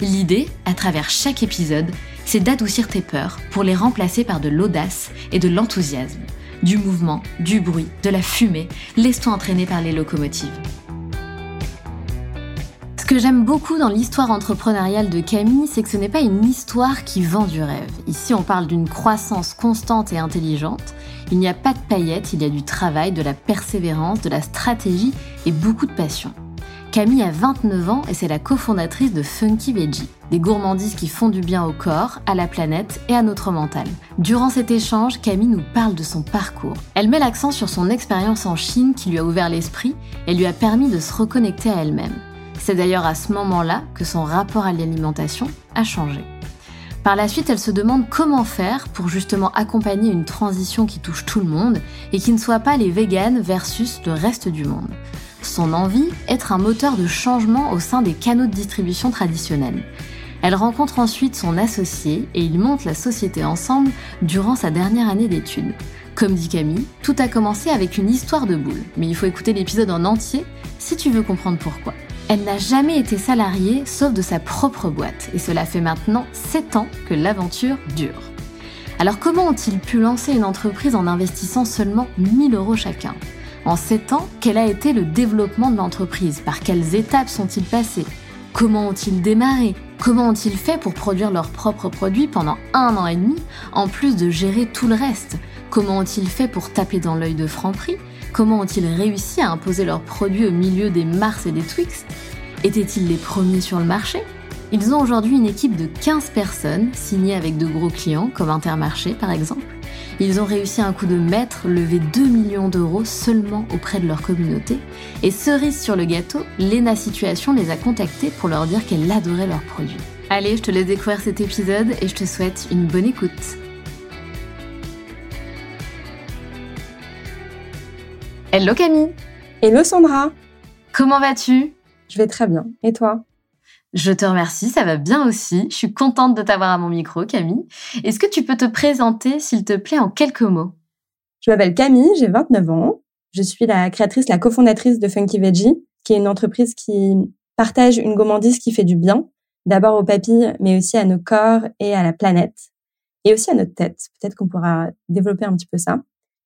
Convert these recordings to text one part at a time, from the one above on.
L'idée, à travers chaque épisode, c'est d'adoucir tes peurs pour les remplacer par de l'audace et de l'enthousiasme. Du mouvement, du bruit, de la fumée, laisse-toi entraîner par les locomotives. Ce que j'aime beaucoup dans l'histoire entrepreneuriale de Camille, c'est que ce n'est pas une histoire qui vend du rêve. Ici, on parle d'une croissance constante et intelligente. Il n'y a pas de paillettes, il y a du travail, de la persévérance, de la stratégie et beaucoup de passion. Camille a 29 ans et c'est la cofondatrice de Funky Veggie, des gourmandises qui font du bien au corps, à la planète et à notre mental. Durant cet échange, Camille nous parle de son parcours. Elle met l'accent sur son expérience en Chine qui lui a ouvert l'esprit et lui a permis de se reconnecter à elle-même. C'est d'ailleurs à ce moment-là que son rapport à l'alimentation a changé. Par la suite, elle se demande comment faire pour justement accompagner une transition qui touche tout le monde et qui ne soit pas les véganes versus le reste du monde. Son envie, être un moteur de changement au sein des canaux de distribution traditionnels. Elle rencontre ensuite son associé et ils montent la société ensemble durant sa dernière année d'études. Comme dit Camille, tout a commencé avec une histoire de boule, mais il faut écouter l'épisode en entier si tu veux comprendre pourquoi. Elle n'a jamais été salariée sauf de sa propre boîte, et cela fait maintenant 7 ans que l'aventure dure. Alors comment ont-ils pu lancer une entreprise en investissant seulement 1000 euros chacun? En 7 ans, quel a été le développement de l'entreprise? Par quelles étapes sont-ils passés Comment ont-ils démarré? Comment ont-ils fait pour produire leurs propres produits pendant un an et demi, en plus de gérer tout le reste? Comment ont-ils fait pour taper dans l'œil de Franprix? Comment ont-ils réussi à imposer leurs produits au milieu des Mars et des Twix? Étaient-ils les premiers sur le marché? Ils ont aujourd'hui une équipe de 15 personnes, signées avec de gros clients, comme Intermarché par exemple. Ils ont réussi un coup de maître, lever 2 millions d'euros seulement auprès de leur communauté. Et cerise sur le gâteau, Lena Situation les a contactés pour leur dire qu'elle adorait leurs produits. Allez, je te laisse découvrir cet épisode et je te souhaite une bonne écoute. Hello Camille Hello Sandra Comment vas-tu? Je vais très bien. Et toi? Je te remercie, ça va bien aussi. Je suis contente de t'avoir à mon micro, Camille. Est-ce que tu peux te présenter, s'il te plaît, en quelques mots? Je m'appelle Camille, j'ai 29 ans. Je suis la créatrice, la cofondatrice de Funky Veggie, qui est une entreprise qui partage une gourmandise qui fait du bien, d'abord aux papilles, mais aussi à nos corps et à la planète, et aussi à notre tête. Peut-être qu'on pourra développer un petit peu ça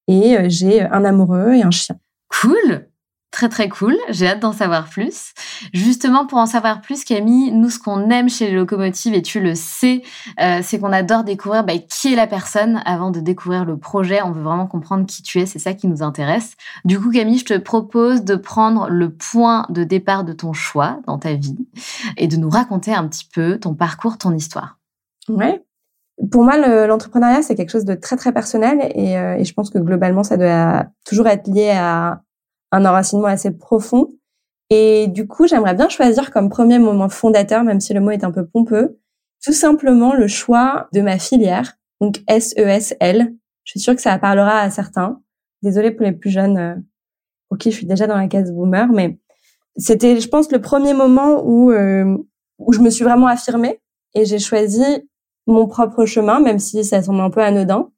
et euh, j'ai un amoureux et un chien. Cool Très très cool, j'ai hâte d'en savoir plus. Justement, pour en savoir plus, Camille, nous, ce qu'on aime chez les locomotives, et tu le sais, euh, c'est qu'on adore découvrir bah, qui est la personne avant de découvrir le projet. On veut vraiment comprendre qui tu es, c'est ça qui nous intéresse. Du coup, Camille, je te propose de prendre le point de départ de ton choix dans ta vie et de nous raconter un petit peu ton parcours, ton histoire. Ouais, pour moi, l'entrepreneuriat, c'est quelque chose de très, très personnel euh, et, je pense que globalement, ça doit toujours être lié à un enracinement assez profond. Et du coup, j'aimerais bien choisir comme premier moment fondateur, même si le mot est un peu pompeux, tout simplement le choix de ma filière, donc SESL. Je suis sûre que ça parlera à certains. Désolée pour les plus jeunes euh, qui je suis déjà dans la case boomer, mais c'était, je pense, le premier moment où, euh, où je me suis vraiment affirmée et j'ai choisi mon propre chemin, même si ça semble un peu anodin,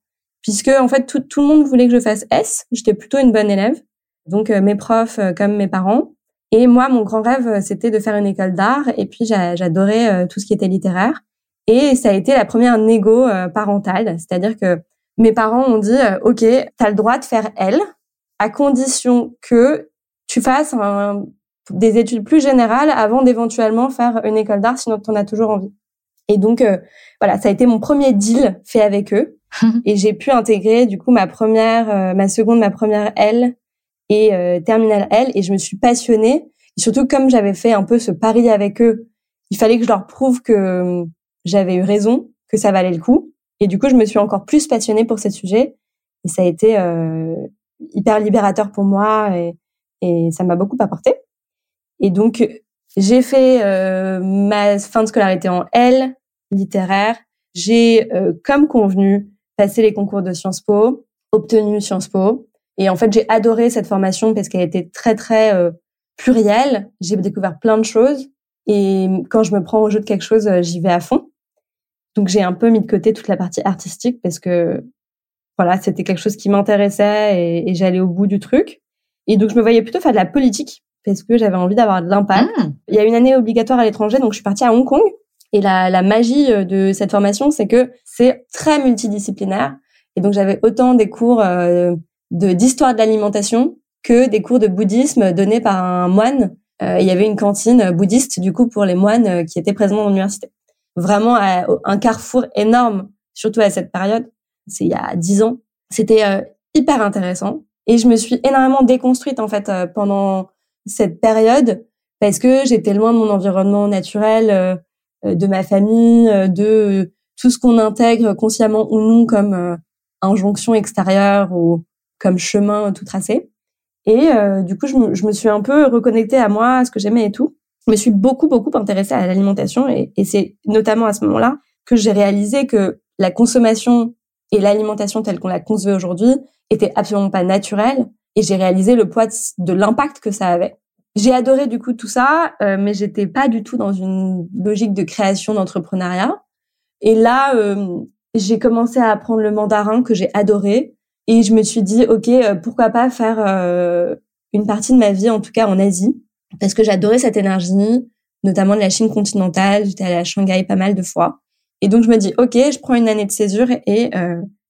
puisque en fait tout, tout le monde voulait que je fasse S. J'étais plutôt une bonne élève, donc euh, mes profs euh, comme mes parents. Et moi, mon grand rêve, euh, c'était de faire une école d'art. Et puis j'adorais tout ce qui était littéraire. Et ça a été la première négo parentale, c'est-à-dire que mes parents ont dit OK, tu as le droit de faire L, à condition que tu fasses un, des études plus générales avant d'éventuellement faire une école d'art, sinon tu en as toujours envie. Et donc euh, voilà, ça a été mon premier deal fait avec eux et j'ai pu intégrer du coup ma première, euh, ma seconde, ma première L et euh, terminale L et je me suis passionnée. Et surtout comme j'avais fait un peu ce pari avec eux, il fallait que je leur prouve que j'avais eu raison, que ça valait le coup. Et du coup, je me suis encore plus passionnée pour ce sujet et ça a été hyper libérateur pour moi et, et ça m'a beaucoup apporté. Et donc j'ai fait euh, ma fin de scolarité en L. littéraire. J'ai, euh, comme convenu, passé les concours de Sciences Po, obtenu Sciences Po. Et en fait, j'ai adoré cette formation parce qu'elle était très, très euh, plurielle. J'ai découvert plein de choses. Et quand je me prends au jeu de quelque chose, euh, j'y vais à fond. Donc, j'ai un peu mis de côté toute la partie artistique parce que, voilà, c'était quelque chose qui m'intéressait et, et j'allais au bout du truc. Et donc, je me voyais plutôt faire de la politique parce que j'avais envie d'avoir de l'impact. Mmh. Il y a une année obligatoire à l'étranger, donc je suis partie à Hong Kong. Et la, la magie euh, de cette formation, c'est que c'est très multidisciplinaire. Et donc, j'avais autant des cours euh, de d'histoire de l'alimentation que des cours de bouddhisme donnés par un moine. Euh, il y avait une cantine bouddhiste, du coup, pour les moines qui étaient présents dans l'université. Vraiment un carrefour énorme, surtout à cette période. C'est il y a dix ans. C'était hyper intéressant. Et je me suis énormément déconstruite, en fait, pendant cette période parce que j'étais loin de mon environnement naturel, euh, de ma famille, euh, de tout ce qu'on intègre consciemment ou non comme euh, injonction extérieure ou comme chemin tout tracé. Et du coup, je me, je me, suis un peu reconnectée à moi, à ce que j'aimais et tout. Je me suis beaucoup, beaucoup intéressée à l'alimentation et, c'est notamment à ce moment-là que j'ai réalisé que la consommation et l'alimentation telle qu'on la concevait aujourd'hui était absolument pas naturelle et j'ai réalisé le poids de, l'impact que ça avait. J'ai adoré du coup tout ça, euh, mais j'étais pas du tout dans une logique de création d'entrepreneuriat. Et là, euh, j'ai commencé à apprendre le mandarin que j'ai adoré et je me suis dit ok, euh, pourquoi pas faire euh, une partie de ma vie, en tout cas en Asie, parce que j'adorais cette énergie, notamment de la Chine continentale. J'étais allée à Shanghai pas mal de fois. Et donc je me dis ok, je prends une année de césure et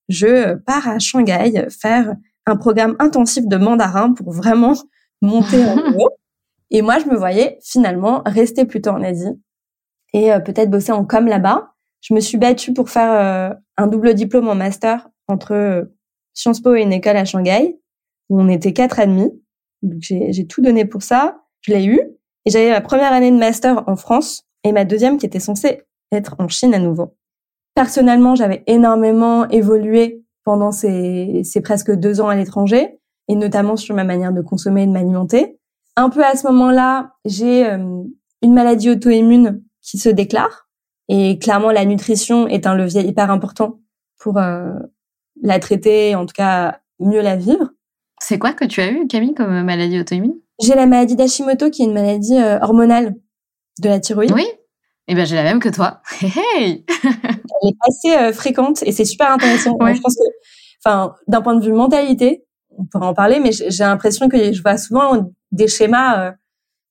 je pars à Shanghai faire un programme intensif de mandarin pour vraiment monter en haut. Et moi, je me voyais finalement rester plutôt en Asie et euh, peut-être bosser en com là-bas. Je me suis battue pour faire euh, un double diplôme en master entre euh, Sciences Po et une école à Shanghai, où on était quatre et. Donc j'ai tout donné pour ça. Je l'ai eu. Et j'avais ma première année de master en France et ma deuxième qui était censée être en Chine à nouveau. Personnellement, j'avais énormément évolué pendant ces, ces presque deux ans à l'étranger, et notamment sur ma manière de consommer et de m'alimenter. Un peu à ce moment-là, j'ai euh, une maladie auto-immune qui se déclare, et clairement la nutrition est un levier hyper important pour euh, la traiter, en tout cas mieux la vivre. C'est quoi que tu as eu, Camille, comme maladie auto-immune? J'ai la maladie d'Hashimoto, qui est une maladie euh, hormonale de la thyroïde. Oui? Eh ben, j'ai la même que toi. Hey, Elle est assez fréquente et c'est super intéressant. Je pense que enfin, d'un point de vue mentalité, on pourrait en parler, mais j'ai l'impression que je vois souvent des schémas, euh,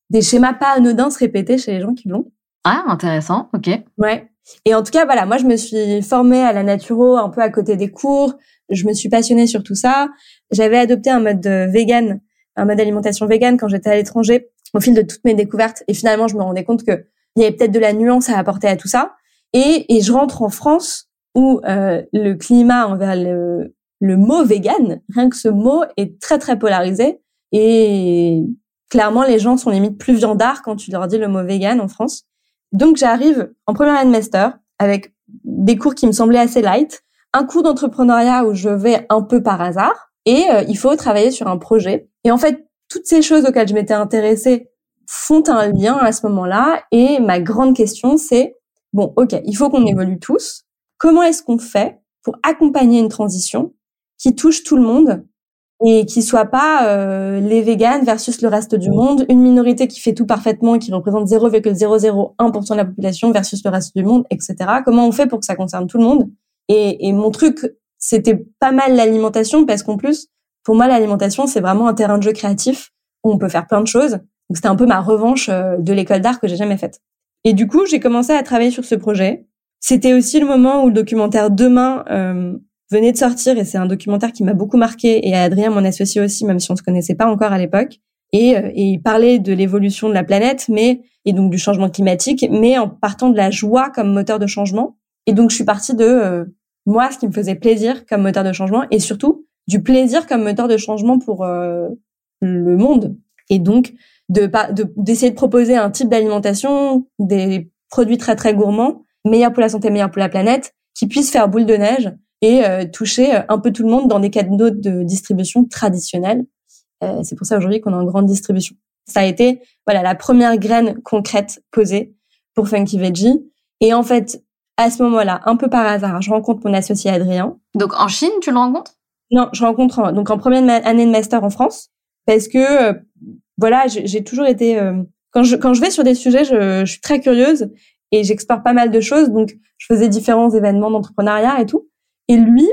des schémas pas anodins se répéter chez les gens qui l'ont. Ah, intéressant, ok. Ouais. Et en tout cas, voilà, moi, je me suis formée à la naturo un peu à côté des cours. Je me suis passionnée sur tout ça. J'avais adopté un mode vegan, un mode d'alimentation vegan quand j'étais à l'étranger au fil de toutes mes découvertes. Et finalement, je me rendais compte que il y avait peut-être de la nuance à apporter à tout ça. Et, et je rentre en France où euh, le climat envers le, le mot vegan, rien que ce mot est très très polarisé et clairement les gens sont limite plus viandards quand tu leur dis le mot vegan en France. Donc j'arrive en première année de master avec des cours qui me semblaient assez light, un cours d'entrepreneuriat où je vais un peu par hasard et euh, il faut travailler sur un projet. Et en fait, toutes ces choses auxquelles je m'étais intéressée font un lien à ce moment-là et ma grande question c'est bon, OK, il faut qu'on évolue tous. Comment est-ce qu'on fait pour accompagner une transition qui touche tout le monde et qui soit pas euh, les véganes versus le reste du monde, une minorité qui fait tout parfaitement et qui représente 0,001% de la population versus le reste du monde, etc. Comment on fait pour que ça concerne tout le monde? Et, et mon truc, c'était pas mal l'alimentation parce qu'en plus, pour moi, l'alimentation, c'est vraiment un terrain de jeu créatif où on peut faire plein de choses. Donc c'était un peu ma revanche euh, de l'école d'art que j'ai jamais faite. Et du coup, j'ai commencé à travailler sur ce projet. C'était aussi le moment où le documentaire Demain euh, venait de sortir et c'est un documentaire qui m'a beaucoup marqué et Adrien, mon associé aussi, même si on se connaissait pas encore à l'époque. Et, euh, et, il parlait de l'évolution de la planète, mais et donc du changement climatique, mais en partant de la joie comme moteur de changement. Et donc je suis partie de euh, moi, ce qui me faisait plaisir comme moteur de changement, et surtout du plaisir comme moteur de changement pour euh, le monde. Et donc de d'essayer de, proposer un type d'alimentation, des produits très très gourmands, meilleurs pour la santé, meilleurs pour la planète, qui puissent faire boule de neige et euh, toucher euh, un peu tout le monde dans des canaux de distribution traditionnels. Euh, c'est pour ça aujourd'hui qu'on est en grande distribution. Ça a été voilà la première graine concrète posée pour Funky Veggie. Et en fait, à ce moment-là, un peu par hasard, je rencontre mon associé Adrien. Donc en Chine, tu le rencontres? Non, je rencontre en, donc en première année de master en France parce que euh, voilà, j'ai toujours été euh, quand je quand je vais sur des sujets, je, je suis très curieuse et j'explore pas mal de choses. Donc je faisais différents événements d'entrepreneuriat et tout. Et lui,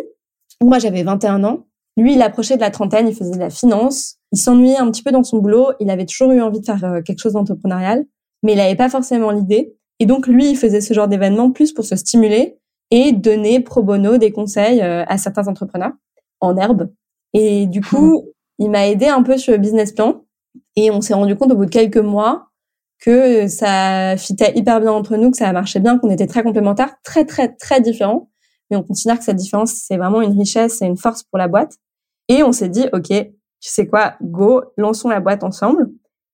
moi j'avais 21 ans, lui il approchait de la trentaine, il faisait de la finance, il s'ennuyait un petit peu dans son boulot, il avait toujours eu envie de faire euh, quelque chose d'entrepreneurial, mais il n'avait pas forcément l'idée. Et donc lui, il faisait ce genre d'événement plus pour se stimuler et donner pro bono des conseils à certains entrepreneurs en herbe. Et du coup, il m'a aidé un peu sur le business plan. Et on s'est rendu compte au bout de quelques mois que ça fitait hyper bien entre nous, que ça marchait bien, qu'on était très complémentaires, très très très différents, mais on considère que cette différence c'est vraiment une richesse et une force pour la boîte. Et on s'est dit ok, tu sais quoi, go, lançons la boîte ensemble.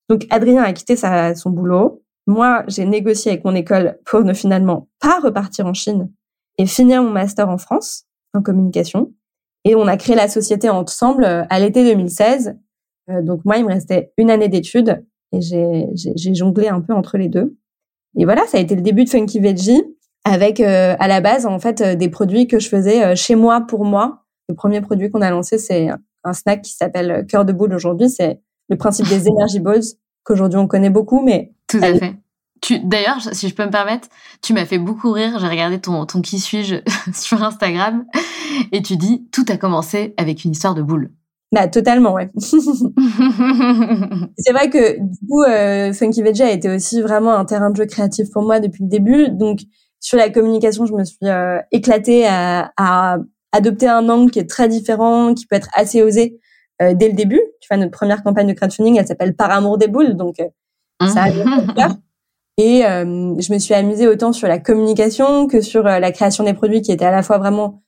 Donc Adrien a quitté son boulot. Moi, j'ai négocié avec mon école pour ne finalement pas repartir en Chine et finir mon master en France en communication. Et on a créé la société ensemble euh, à l'été 2016. Euh, donc moi, il me restait une année d'études et j'ai jonglé un peu entre les deux. Et voilà, ça a été le début de Funky Veggie avec euh, à la base en fait des produits que je faisais chez moi pour moi. Le premier produit qu'on a lancé, c'est un snack qui s'appelle Cœur de boule aujourd'hui. C'est le principe des Energy Balls qu'aujourd'hui on connaît beaucoup, mais tout à fait. Tu, d'ailleurs, si je peux me permettre, tu m'as fait beaucoup rire. J'ai regardé ton, ton qui suis-je sur Instagram et tu dis tout a commencé avec une histoire de boule. Bah totalement, ouais. c'est vrai que du coup, euh, Funky Veggie a été aussi vraiment un terrain de jeu créatif pour moi depuis le début. Donc sur la communication, je me suis euh, éclatée à, à, adopter un angle qui est très différent, qui peut être assez osé euh, dès le début. Tu vois, notre première campagne de crowdfunding, elle s'appelle Par amour des boules, donc euh, ça a Et euh, je me suis amusée autant sur la communication que sur la création des produits qui étaient à la fois vraiment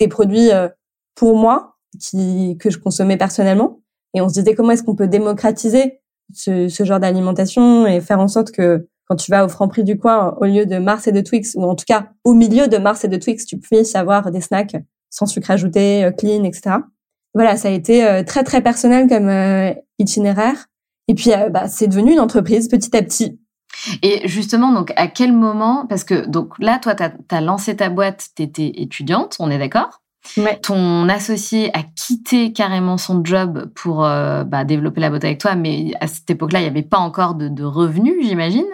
des produits euh, pour moi qui que je consommais personnellement et on se disait comment est-ce qu'on peut démocratiser ce, ce genre d'alimentation et faire en sorte que quand tu vas au Franprix du coin au lieu de Mars et de Twix ou en tout cas au milieu de Mars et de Twix tu puisses avoir des snacks sans sucre ajouté, euh, clean, etc. Voilà, ça a été euh, très très personnel comme itinéraire. Et puis bah, c'est devenu une entreprise petit à petit. Et justement, donc, à quel moment, parce que donc là, toi, tu as, lancé ta boîte, tu étais étudiante, on est d'accord? Ouais. Ton associé a quitté carrément son job pour euh, bah, développer la boîte avec toi, mais à cette époque-là, il n'y avait pas encore de, de revenus, j'imagine.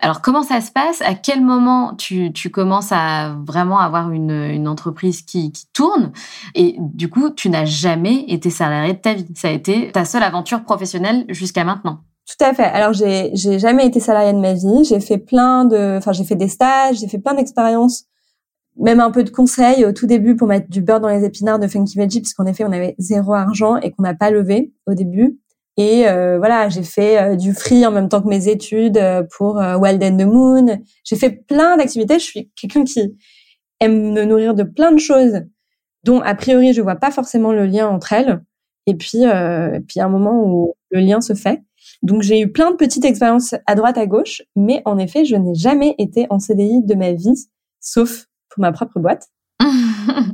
Alors, comment ça se passe? À quel moment tu, tu commences à vraiment avoir une, une entreprise qui, qui, tourne? Et du coup, tu n'as jamais été salarié de ta vie. Ça a été ta seule aventure professionnelle jusqu'à maintenant. Tout à fait. Alors j'ai j'ai jamais été salariée de ma vie. J'ai fait plein de, enfin j'ai fait des stages, j'ai fait plein d'expériences, même un peu de conseils au tout début pour mettre du beurre dans les épinards de Funky Veggie, puisqu'en effet on avait zéro argent et qu'on n'a pas levé au début. Et euh, voilà, j'ai fait euh, du free en même temps que mes études euh, pour Wild and the Moon. J'ai fait plein d'activités. Je suis quelqu'un qui aime me nourrir de plein de choses dont a priori je vois pas forcément le lien entre elles. Et puis, euh, puis un moment où le lien se fait. Donc j'ai eu plein de petites expériences à droite à gauche, mais en effet, je n'ai jamais été en CDI de ma vie, sauf pour ma propre boîte.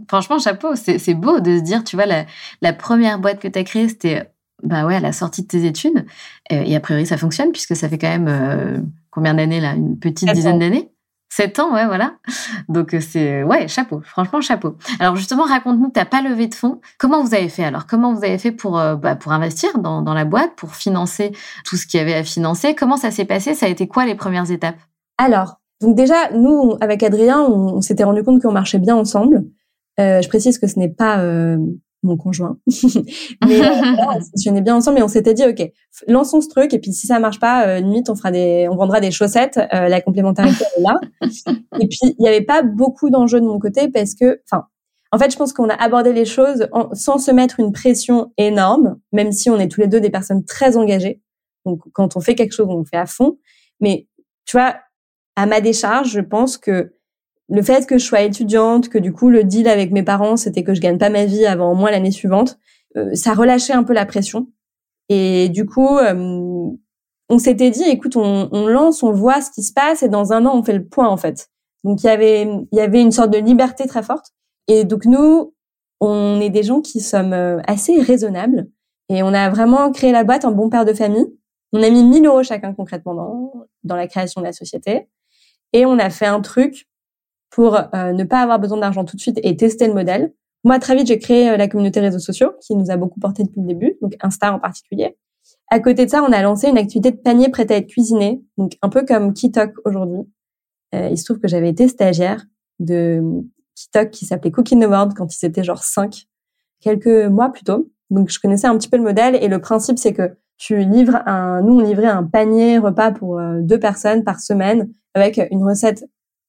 Franchement, chapeau, c'est beau de se dire, tu vois, la, la première boîte que tu as créée, c'était bah ouais, à la sortie de tes études. Et, a priori, ça fonctionne puisque ça fait quand même euh, combien d'années là? Une petite dizaine d'années? 7 ans, ouais, voilà. Donc euh, c'est ouais, chapeau, franchement chapeau. Alors justement, raconte-nous, t'as pas levé de fonds. Comment vous avez fait alors? Comment vous avez fait pour euh, bah, pour investir dans, dans la boîte, pour financer tout ce qu'il y avait à financer? Comment ça s'est passé? Ça a été quoi les premières étapes? Alors, donc déjà, nous avec Adrien, on, s'était rendu compte qu'on marchait bien ensemble. Euh, je précise que ce n'est pas euh, mon conjoint. mais euh, on fonctionnait bien ensemble et on s'était dit ok, lançons ce truc et puis si ça marche pas, euh, limite on fera des, on vendra des chaussettes. Euh, la complémentarité est là. Et puis il y avait pas beaucoup d'enjeux de mon côté parce que, enfin, en fait je pense qu'on a abordé les choses sans se mettre une pression énorme, même si on est tous les deux des personnes très engagées. Donc quand on fait quelque chose, on le fait à fond. Mais tu vois, à ma décharge, je pense que le fait que je sois étudiante, que du coup le deal avec mes parents c'était que je gagne pas ma vie avant au moins l'année suivante, euh, ça relâchait un peu la pression. Et du coup, euh, on s'était dit, écoute, on, lance, on voit ce qui se passe et dans un an on fait le point en fait. Donc il y avait une sorte de liberté très forte. Et donc nous, on est des gens qui sommes euh, assez raisonnables et on a vraiment créé la boîte en bon père de famille. On a mis 1000 euros chacun concrètement dans la création de la société et on a fait un truc pour ne pas avoir besoin d'argent tout de suite et tester le modèle. Moi, très vite, j'ai créé la communauté réseaux sociaux qui nous a beaucoup porté depuis le début, donc Insta en particulier. À côté de ça, on a lancé une activité de panier prêt à être cuisiné, donc un peu comme Kitok aujourd'hui. il se trouve que j'avais été stagiaire de Kitok qui s'appelait Cooking the World quand ils étaient genre 5, quelques mois plus tôt. Donc, je connaissais un petit peu le modèle et le principe, c'est que tu livres un, nous, on livrait un panier repas pour euh, deux personnes par semaine avec une recette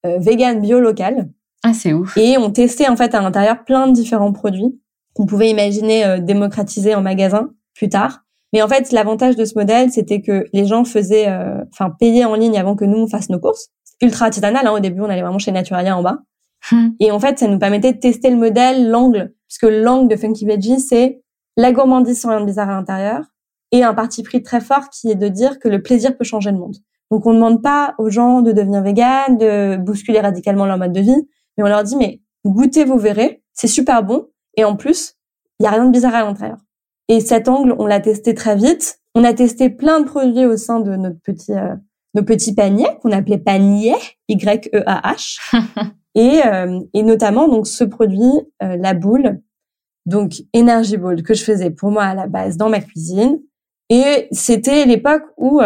euh, vegan bio locale. Ah, c'est ouf. Et on testait, en fait, à l'intérieur plein de différents produits qu'on pouvait imaginer euh, démocratiser en magasin plus tard. Mais en fait, l'avantage de ce modèle, c'était que les gens faisaient, euh, enfin, payaient en ligne avant que nous, on fasse nos courses. Ultra artisanal, hein, au début, on allait vraiment chez Naturalia en bas. Hmm. Et en fait, ça nous permettait de tester le modèle, l'angle, puisque l'angle de Funky Veggie, c'est la gourmandise sans rien de bizarre à l'intérieur et un parti pris très fort qui est de dire que le plaisir peut changer le monde. Donc, on ne demande pas aux gens de devenir vegan, de bousculer radicalement leur mode de vie, mais on leur dit, mais goûtez, vous verrez, c'est super bon. Et en plus, il y a rien de bizarre à l'intérieur. Et cet angle, on l'a testé très vite. On a testé plein de produits au sein de notre petit, euh, nos petits paniers qu'on appelait panier, Y-E-A-H. et, euh, et notamment, donc, ce produit, euh, la boule, donc Energy Bowl, que je faisais pour moi à la base dans ma cuisine. Et c'était l'époque où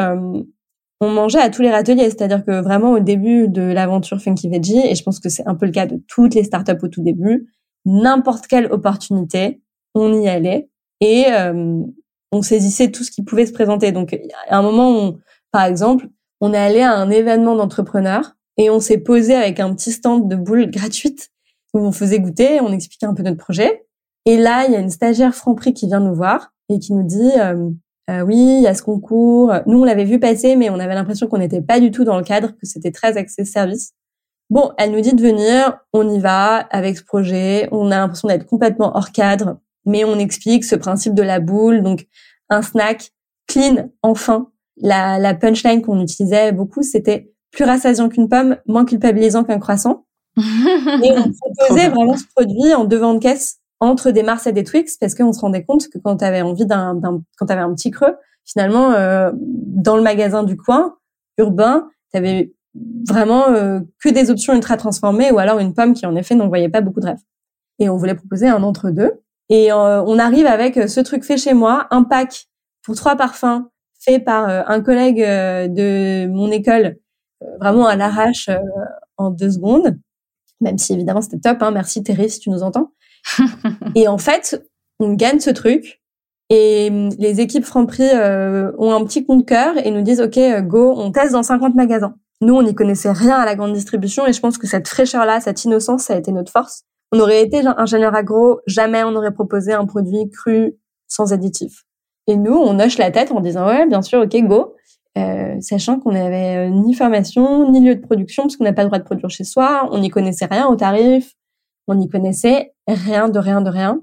on mangeait à tous les râteliers, c'est-à-dire que vraiment au début de l'aventure Funky Veggie, et je pense que c'est un peu le cas de toutes les startups au tout début, n'importe quelle opportunité, on y allait et euh, on saisissait tout ce qui pouvait se présenter. Donc à un moment, par exemple, on est allé à un événement d'entrepreneurs et on s'est posé avec un petit stand de boules gratuites où on faisait goûter, on expliquait un peu notre projet. Et là, il y a une stagiaire Franprix qui vient nous voir et qui nous dit euh, euh, oui, il y a ce concours. Nous, on l'avait vu passer, mais on avait l'impression qu'on n'était pas du tout dans le cadre, que c'était très axé service. Bon, elle nous dit de venir, on y va avec ce projet. On a l'impression d'être complètement hors cadre, mais on explique ce principe de la boule, donc un snack clean, enfin. La, la punchline qu'on utilisait beaucoup, c'était plus rassasiant qu'une pomme, moins culpabilisant qu'un croissant. et on proposait vraiment ce produit en devant de caisse entre des Mars et des Twix parce qu'on se rendait compte que quand tu avais envie d'un, quand tu un petit creux, finalement, euh, dans le magasin du coin, urbain, tu avais vraiment euh, que des options ultra transformées ou alors une pomme qui, en effet, n'envoyait pas beaucoup de rêves. Et on voulait proposer un entre-deux. Et euh, on arrive avec ce truc fait chez moi, un pack pour trois parfums fait par un collègue de mon école, vraiment à l'arrache en deux secondes. Même si évidemment c'était top, hein. merci Thérèse si tu nous entends. et en fait, on gagne ce truc et hum, les équipes Franprix euh, ont un petit compte cœur et nous disent OK, euh, go, on teste dans 50 magasins. Nous, on n'y connaissait rien à la grande distribution et je pense que cette fraîcheur-là, cette innocence, ça a été notre force. On aurait été ingénieur agro, jamais on aurait proposé un produit cru sans additif. Et nous, on hoche la tête en disant ouais, bien sûr, ok, go, euh, sachant qu'on n'avait ni formation ni lieu de production parce qu'on n'a pas le droit de produire chez soi, on n'y connaissait rien au tarif, on n'y connaissait rien de rien de rien,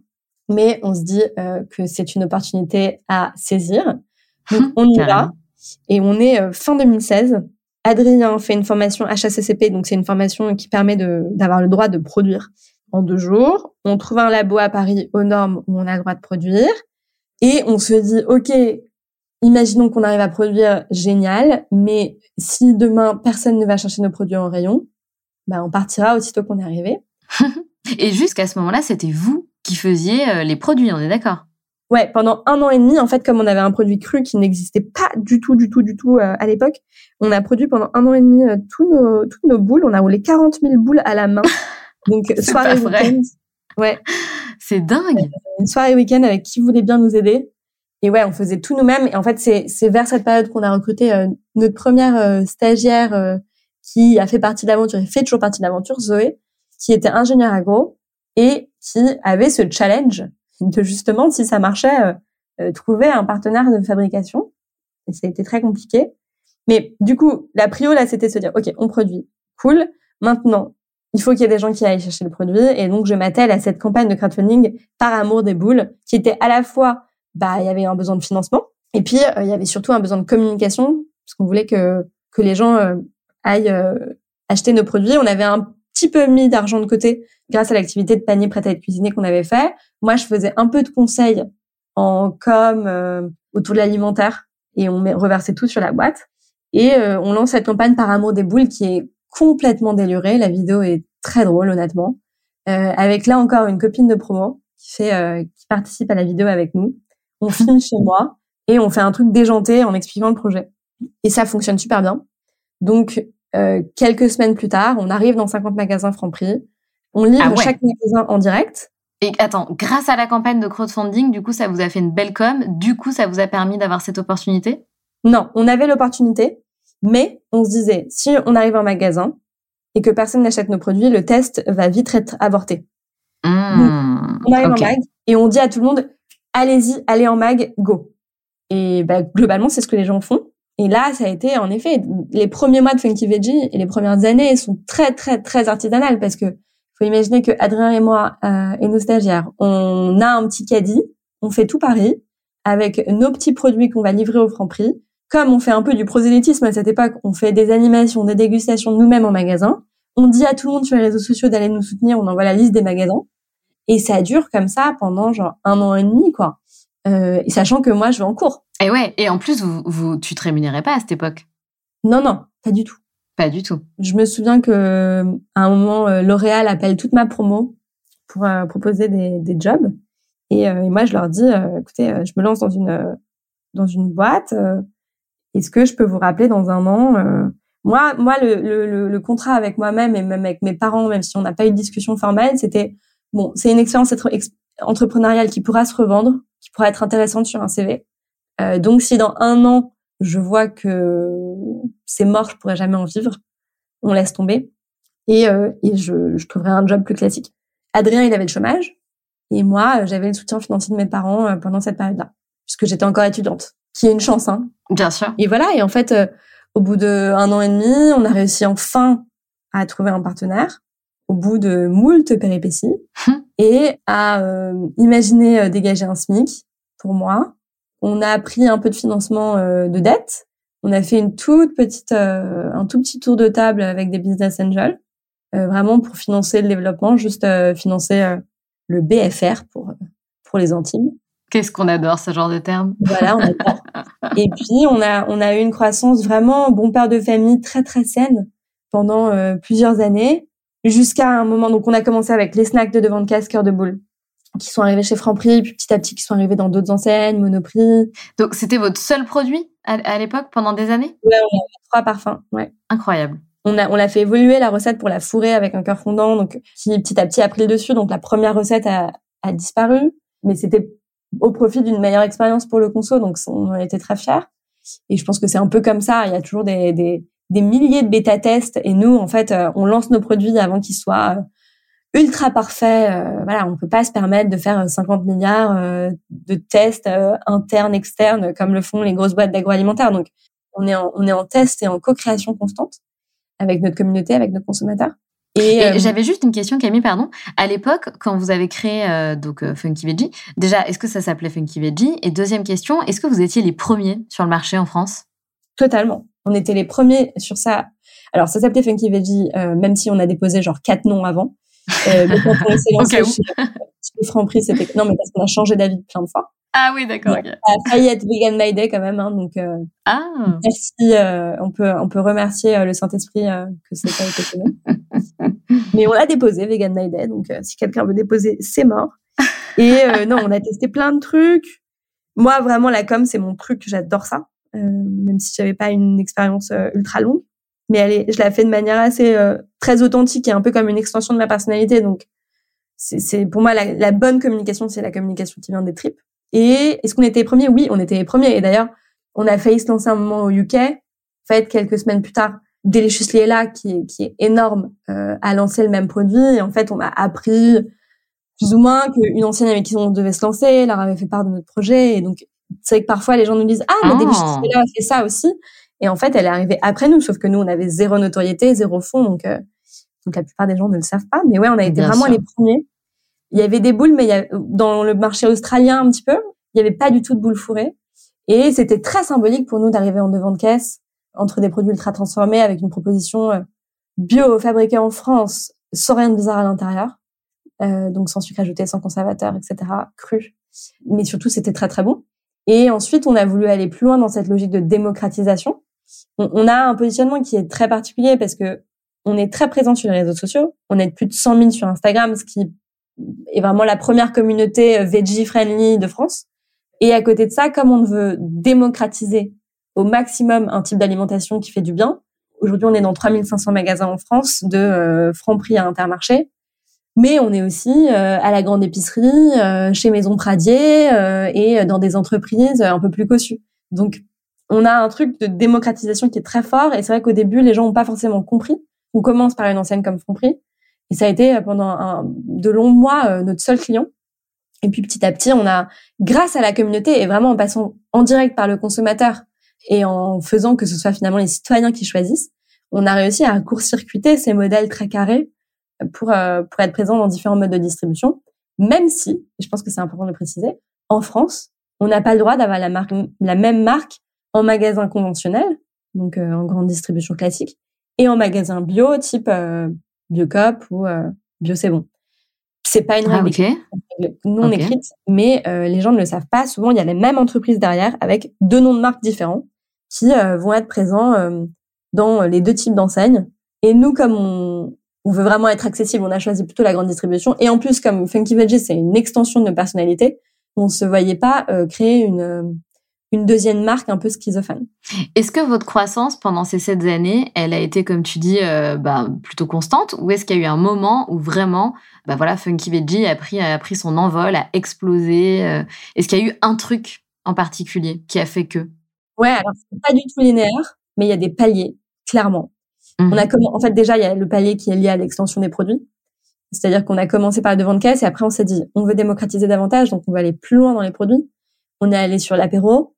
mais on se dit euh, que c'est une opportunité à saisir. Donc on y va et on est euh, fin 2016. Adrien fait une formation HACCP, donc c'est une formation qui permet d'avoir le droit de produire en deux jours. On trouve un labo à Paris aux normes où on a le droit de produire et on se dit ok, imaginons qu'on arrive à produire génial, mais si demain personne ne va chercher nos produits en rayon, bah on partira aussitôt qu'on est arrivé. Et jusqu'à ce moment-là, c'était vous qui faisiez euh, les produits, on est d'accord? Ouais, pendant un an et demi, en fait, comme on avait un produit cru qui n'existait pas du tout, du tout, du tout euh, à l'époque, on a produit pendant un an et demi euh, tous nos, toutes nos boules. On a roulé 40 000 boules à la main. Donc, soirée week-end. Ouais. C'est dingue. Une soirée week-end avec qui voulait bien nous aider. Et ouais, on faisait tout nous-mêmes. Et en fait, c'est, vers cette période qu'on a recruté notre première stagiaire qui a fait partie de l'aventure et fait toujours partie de l'aventure, Zoé, qui était ingénieur agro et qui avait ce challenge de justement, si ça marchait, euh, euh, trouver un partenaire de fabrication. Et ça a été très compliqué. Mais du coup, la prio, là, c'était se dire, OK, on produit. Cool. Maintenant, il faut qu'il y ait des gens qui aillent chercher le produit. Et donc, je m'attelle à cette campagne de crowdfunding par amour des boules, qui était à la fois, bah, il y avait un besoin de financement. Et puis, euh, il y avait surtout un besoin de communication, parce qu'on voulait que, que les gens aillent acheter nos produits. On avait un petit peu mis d'argent de côté grâce à l'activité de panier prêt à être cuisiné qu'on avait fait. Moi, je faisais un peu de conseils en com euh, autour de l'alimentaire et on reversait tout sur la boîte. Et euh, on lance cette campagne par amour des boules qui est complètement délurée. La vidéo est très drôle honnêtement, euh, avec là encore une copine de promo qui fait, euh, qui participe à la vidéo avec nous. On filme chez moi et on fait un truc déjanté en expliquant le projet. Et ça fonctionne super bien. Donc euh, quelques semaines plus tard, on arrive dans 50 magasins Franprix. On livre ah chaque magasin en direct. Et attends, grâce à la campagne de crowdfunding, du coup, ça vous a fait une belle com. Du coup, ça vous a permis d'avoir cette opportunité? Non, on avait l'opportunité, mais on se disait, si on arrive en magasin et que personne n'achète nos produits, le test va vite être avorté. Mmh, on arrive en mag et on dit à tout le monde, allez-y, allez en mag, go. Et bah, globalement, c'est ce que les gens font. Et là, ça a été, en effet, les premiers mois de Funky Veggie et les premières années sont très, très, très artisanales parce que faut imaginer que Adrien et moi euh, et nos stagiaires, on a un petit caddie, on fait tout Paris avec nos petits produits qu'on va livrer au franc prix. Comme on fait un peu du prosélytisme à cette époque, on fait des animations, des dégustations nous-mêmes en magasin. On dit à tout le monde sur les réseaux sociaux d'aller nous soutenir, on envoie la liste des magasins. Et ça dure comme ça pendant genre un an et demi, quoi. Euh, sachant que moi, je vais en cours. Et ouais, et en plus, vous, vous, tu te rémunérais pas à cette époque? Non, non, pas du tout. Pas du tout. Je me souviens que à un moment, euh, L'Oréal appelle toute ma promo pour euh, proposer des, des jobs. Et, euh, et, moi, je leur dis, écoutez, je me lance dans une dans une boîte. Est-ce que je peux vous rappeler dans un an Moi, moi, le, le, le contrat avec moi-même et même avec mes parents, même si on n'a pas eu de discussion formelle, c'était bon, c'est une expérience entrepreneuriale qui pourra se revendre, qui pourra être intéressante sur un CV. Euh, donc, si dans un an je vois que c'est mort, je pourrais jamais en vivre, on laisse tomber et, euh, et je, je trouverai un job plus classique. Adrien, il avait le chômage et moi, j'avais le soutien financier de mes parents euh, pendant cette période-là, puisque j'étais encore étudiante, qui est une chance, hein. Bien sûr. Et voilà. Et en fait, euh, au bout de un an et demi, on a réussi enfin à trouver un partenaire au bout de moult péripéties hum. Et à euh, imaginer dégager un SMIC pour moi on a pris un peu de financement euh, de dette. On a fait une toute petite, euh, un tout petit tour de table avec des business angels, euh, vraiment pour financer le développement, juste financer le BFR pour pour les Antilles. Qu'est-ce qu'on adore ce genre de terme. Voilà, on adore. Et puis on a on a eu une croissance vraiment bon père de famille très très saine pendant plusieurs années jusqu'à un moment. Donc on a commencé avec les snacks de devant de casque cœur de boule qui sont arrivés chez Franprix, puis petit à petit qui sont arrivés dans d'autres enseignes, Monoprix. Donc c'était votre seul produit à, l'époque pendant des années? Ouais, on avait trois parfums. Ouais. Incroyable. On a on l'a fait évoluer la recette pour la fourrer avec un cœur fondant, donc qui petit à petit a pris le dessus. Donc la première recette a, a disparu, mais c'était au profit d'une meilleure expérience pour le conso, donc on en était très fiers. Et je pense que c'est un peu comme ça. Il y a toujours des, des, des milliers de bêta-tests, et nous, en fait, euh, on lance nos produits avant qu'ils soient euh, ultra parfait. Euh, voilà, on peut pas se permettre de faire 50 milliards euh, de tests euh, internes, externes, comme le font les grosses boîtes d'agroalimentaire. Donc, on est en, on est en test et en co-création constante avec notre communauté, avec nos consommateurs. Et, j'avais juste une question, Camille, pardon. À l'époque, quand vous avez créé donc Funky Veggie, déjà, est-ce que ça s'appelait Funky Veggie? Et deuxième question, est-ce que vous étiez les premiers sur le marché en France? Totalement. On était les premiers sur ça. Alors, ça s'appelait Funky Veggie, même si on a déposé genre quatre noms avant. Euh, mais quand on s'est lancé chez, chez Franprix, c'était non mais parce qu'on a changé d'avis plein de fois. Ah oui, d'accord. Ça a failli être Vegan My Day quand même, hein, donc euh, ah. merci. Euh, on peut on peut remercier euh, le Saint Esprit euh, que c'est pas été fait. mais on l'a déposé Vegan My Day, donc si quelqu'un veut déposer, c'est mort. Et non, on a testé plein de trucs. Moi, vraiment, la com, c'est mon truc. J'adore ça, même si j'avais pas une expérience ultra longue mais elle je la fais de manière assez euh, très authentique et un peu comme une extension de ma personnalité. Donc, c'est pour moi la, la, bonne communication, c'est la communication qui vient des tripes. Et est-ce qu'on était les premiers Oui, on était les premiers. Et d'ailleurs, on a failli se lancer un moment au UK. En fait, quelques semaines plus tard, Delicious Liela, qui est, qui est énorme, euh, a lancé le même produit. Et en fait, on a appris plus ou moins qu'une ancienne avec qui on devait se lancer leur avait fait part de notre projet. Et donc, c'est vrai que parfois, les gens nous disent « Ah, mais oh. Liela a fait ça aussi ». Et en fait, elle est arrivée après nous, sauf que nous, on avait zéro notoriété, zéro fond, donc, euh, donc la plupart des gens ne le savent pas. Mais ouais, on a été vraiment les premiers. Il y avait des boules, mais il y a, dans le marché australien un petit peu, il n'y avait pas du tout de boules fourrées. Et c'était très symbolique pour nous d'arriver en devant de caisse entre des produits ultra transformés avec une proposition euh, bio fabriquée en France, sans rien de bizarre à l'intérieur, euh, donc sans sucre ajouté, sans conservateur, etc., cru. Mais surtout, c'était très très bon. Et ensuite, on a voulu aller plus loin dans cette logique de démocratisation on, a un positionnement qui est très particulier parce que on est très présent sur les réseaux sociaux. On est de plus de 100 000 sur Instagram, ce qui est vraiment la première communauté euh, veggie friendly de France. Et à côté de ça, comme on veut démocratiser au maximum un type d'alimentation qui fait du bien, aujourd'hui on est dans 3500 magasins en France, de euh, Franprix à Intermarché, mais on est aussi euh, à la grande épicerie, euh, chez Maison Pradier et dans des entreprises un peu plus cossues. Donc on a un truc de démocratisation qui est très fort et c'est vrai qu'au début les gens n'ont pas forcément compris. On commence par une enseigne comme Franprix et ça a été pendant un, de longs mois notre seul client. Et puis petit à petit, on a, grâce à la communauté et vraiment en passant en direct par le consommateur et en faisant que ce soit finalement les citoyens qui choisissent, on a réussi à court-circuiter ces modèles très carrés pour, euh, pour être présent dans différents modes de distribution, même si, et je pense que c'est important de le préciser, en France, on n'a pas le droit d'avoir la, marque, la même marque en magasin conventionnel, donc euh, en grande distribution classique, et en magasin bio type euh, Biocop ou Bio C'est Bon. C'est pas une ah, règle non écrite, mais les gens ne le savent pas. Souvent, il y a les mêmes entreprises derrière avec deux noms de marques différents qui vont être présents dans les deux types d'enseignes. Et nous, comme on, on, veut vraiment être accessible, on a choisi plutôt la grande distribution. Et en plus, comme Funky Veggie, c'est une extension de nos personnalités, on se voyait pas euh, créer une, euh, une deuxième marque un peu schizophrène. Est-ce que votre croissance pendant ces sept années, elle a été, comme tu dis, euh, bah, plutôt constante ou est-ce qu'il y a eu un moment où vraiment, bah voilà, Funky Veggie a pris, a pris son envol, a explosé Est-ce qu'il y a eu un truc en particulier qui a fait que? Ouais, alors c'est pas du tout linéaire, mais il y a des paliers clairement. On a mmh. en fait, déjà, il y a le palier qui est lié à l'extension des produits. C'est-à-dire qu'on a commencé par le devant de caisse et après on s'est dit, on veut démocratiser davantage, donc on va aller plus loin dans les produits. On est allé sur l'apéro.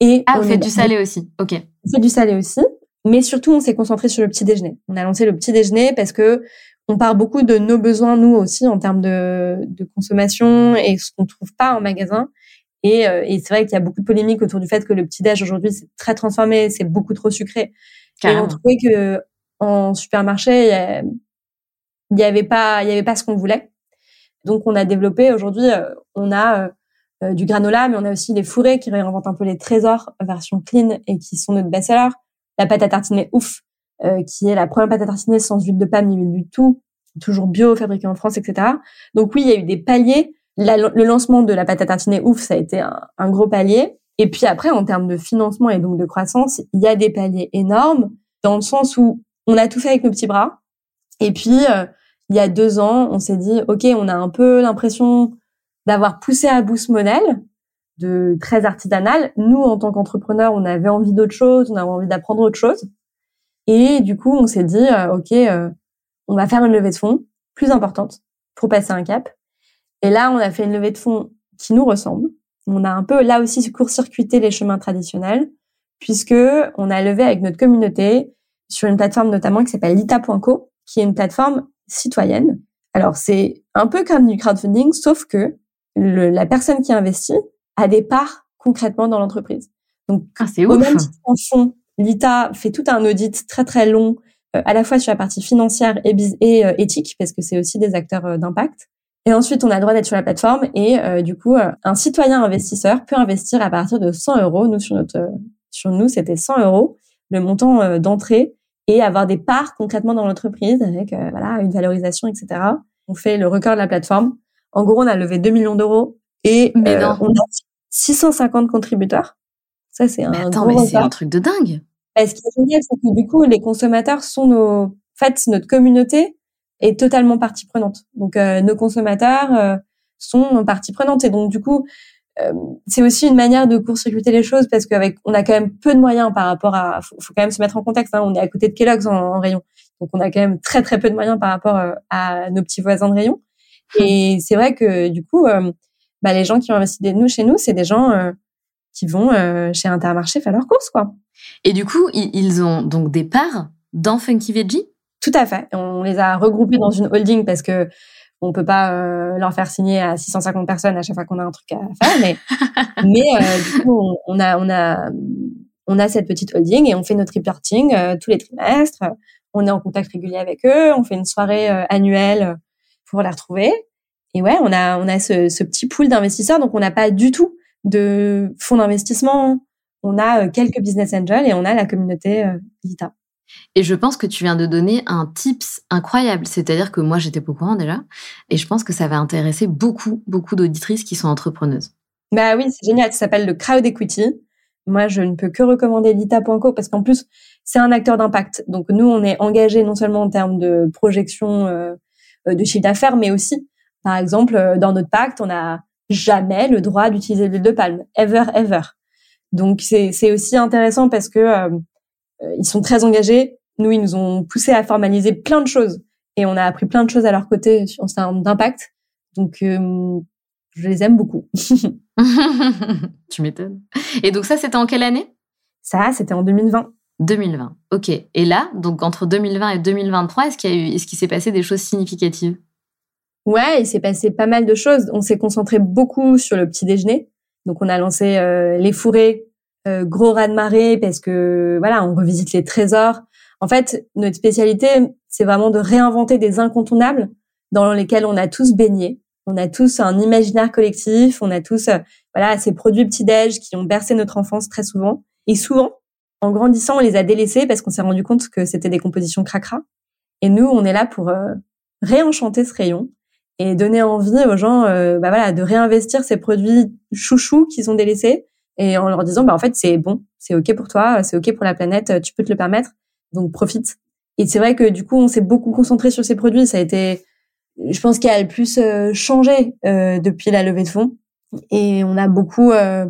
Et ah, on fait du salé aussi. Ok. On fait du salé aussi. Mais surtout, on s'est concentré sur le petit déjeuner. On a lancé le petit déjeuner parce que on part beaucoup de nos besoins, nous aussi, en termes de, de consommation et ce qu'on trouve pas en magasin. Et, euh, et c'est vrai qu'il y a beaucoup de polémiques autour du fait que le petit déj aujourd'hui, c'est très transformé, c'est beaucoup trop sucré. Et on trouvait que en supermarché, il y avait pas, il y avait pas ce qu'on voulait. Donc on a développé aujourd'hui, euh, on a euh, euh, du granola, mais on a aussi les fourrés qui réinventent un peu les trésors version clean et qui sont notre best-seller. La pâte à tartiner ouf, qui est la première pâte à tartiner sans huile de palme ni huile du tout, toujours bio, fabriquée en France, etc. Donc oui, il y a eu des paliers. le lancement de la pâte à tartiner ouf, ça a été un gros palier. Et puis après, en termes de financement et donc de croissance, il y a des paliers énormes dans le sens où on a tout fait avec nos petits bras. Et puis, euh, il y a deux ans, on s'est dit, OK, on a un peu l'impression d'avoir poussé à bout ce modèle de très artisanal. Nous, en tant qu'entrepreneurs, on avait envie d'autre chose, on avait envie d'apprendre autre chose. Et du coup, on s'est dit, euh, OK, euh, on va faire une levée de fonds plus importante pour passer un cap. Et là, on a fait une levée de fonds qui nous ressemble. On a un peu, là aussi, court-circuité les chemins traditionnels puisque on a levé avec notre communauté sur une plateforme notamment qui s'appelle lita.co, qui est une plateforme citoyenne. Alors c'est un peu comme du crowdfunding, sauf que la personne qui investit a des parts concrètement dans l'entreprise. Donc ah, c'est au même titre en fond, l'ITA fait tout un audit très très long, euh, à la fois sur la partie financière et, et euh, éthique, parce que c'est aussi des acteurs euh, d'impact. Et ensuite, on a le droit d'être sur la plateforme et du coup, un citoyen investisseur peut investir à partir de 100 euros. Nous, sur notre sur nous, c'était 100 euros, le montant d'entrée, et avoir des parts concrètement dans l'entreprise avec euh, voilà une valorisation, etc. On fait le record de la plateforme. En gros, on a levé 2 millions d'euros et euh, on a 650 contributeurs. Ça, c'est un attends, mais c'est un truc de dingue. ce qui est génial, c'est que du coup, les consommateurs sont nos, en fait, notre communauté est totalement partie prenante. Donc, nos consommateurs sont partie prenante et donc du coup, euh, c'est aussi une manière de court-circuiter les choses parce qu'avec on a quand même peu de moyens par rapport à faut, faut quand même se mettre en contexte hein, on est à côté de Kellogg's en, rayon. Donc on a quand même très très peu de moyens par rapport euh, à nos petits voisins de rayon. Et c'est vrai que du coup euh, bah, les gens qui ont investi de nous chez nous c'est des gens qui vont chez Intermarché faire leurs courses quoi. Et du coup ils ont donc des parts dans Funky Veggie? Tout à fait. On les a regroupés dans une holding parce que on peut pas euh, leur faire signer à 650 personnes à chaque fois qu'on a un truc à faire, mais mais euh, du coup on, a on a on a cette petite holding et on fait notre reporting euh, tous les trimestres. On est en contact régulier avec eux, on fait une soirée annuelle pour les retrouver. Et ouais, on a on a ce, ce petit pool d'investisseurs, donc on n'a pas du tout de fonds d'investissement. On a quelques business angels et on a la communauté Lita. Et je pense que tu viens de donner un tips incroyable. C'est-à-dire que moi, j'étais pas au courant déjà. Et je pense que ça va intéresser beaucoup, beaucoup d'auditrices qui sont entrepreneuses. Bah oui, c'est génial. Ça s'appelle le crowd equity. Moi, je ne peux que recommander l'ITA.co parce qu'en plus, c'est un acteur d'impact. Donc, nous, on est engagé non seulement en termes de projection euh, de chiffre d'affaires, mais aussi, par exemple, euh, dans notre pacte, on n'a jamais le droit d'utiliser l'huile de palme. Ever, ever. Donc, c'est aussi intéressant parce que euh, ils sont très engagés. Nous, ils nous ont poussé à formaliser plein de choses et on a appris plein de choses à leur côté en termes d'impact. Donc, je les aime beaucoup. tu m'étonnes. Et donc ça, c'était en quelle année? Ça, c'était en 2020. 2020, ok. Et là, donc entre 2020 et 2023, est-ce qu'il y a eu, est-ce qu'il s'est passé des choses significatives? Ouais, il s'est passé pas mal de choses. On s'est concentré beaucoup sur le petit déjeuner. Donc on a lancé euh, les fourrés, euh, gros raz de marée parce que voilà, on revisite les trésors. En fait, notre spécialité, c'est vraiment de réinventer des incontournables dans lesquels on a tous baigné on a tous un imaginaire collectif, on a tous euh, voilà ces produits petit-déj qui ont bercé notre enfance très souvent. Et souvent, en grandissant, on les a délaissés parce qu'on s'est rendu compte que c'était des compositions cracra. Et nous, on est là pour euh, réenchanter ce rayon et donner envie aux gens euh, bah voilà, de réinvestir ces produits chouchous qu'ils ont délaissés et en leur disant bah en fait c'est bon, c'est OK pour toi, c'est OK pour la planète, tu peux te le permettre. Donc profite. Et c'est vrai que du coup, on s'est beaucoup concentré sur ces produits, ça a été je pense qu'il a le plus euh, changé euh, depuis la levée de fonds. Et on a beaucoup euh,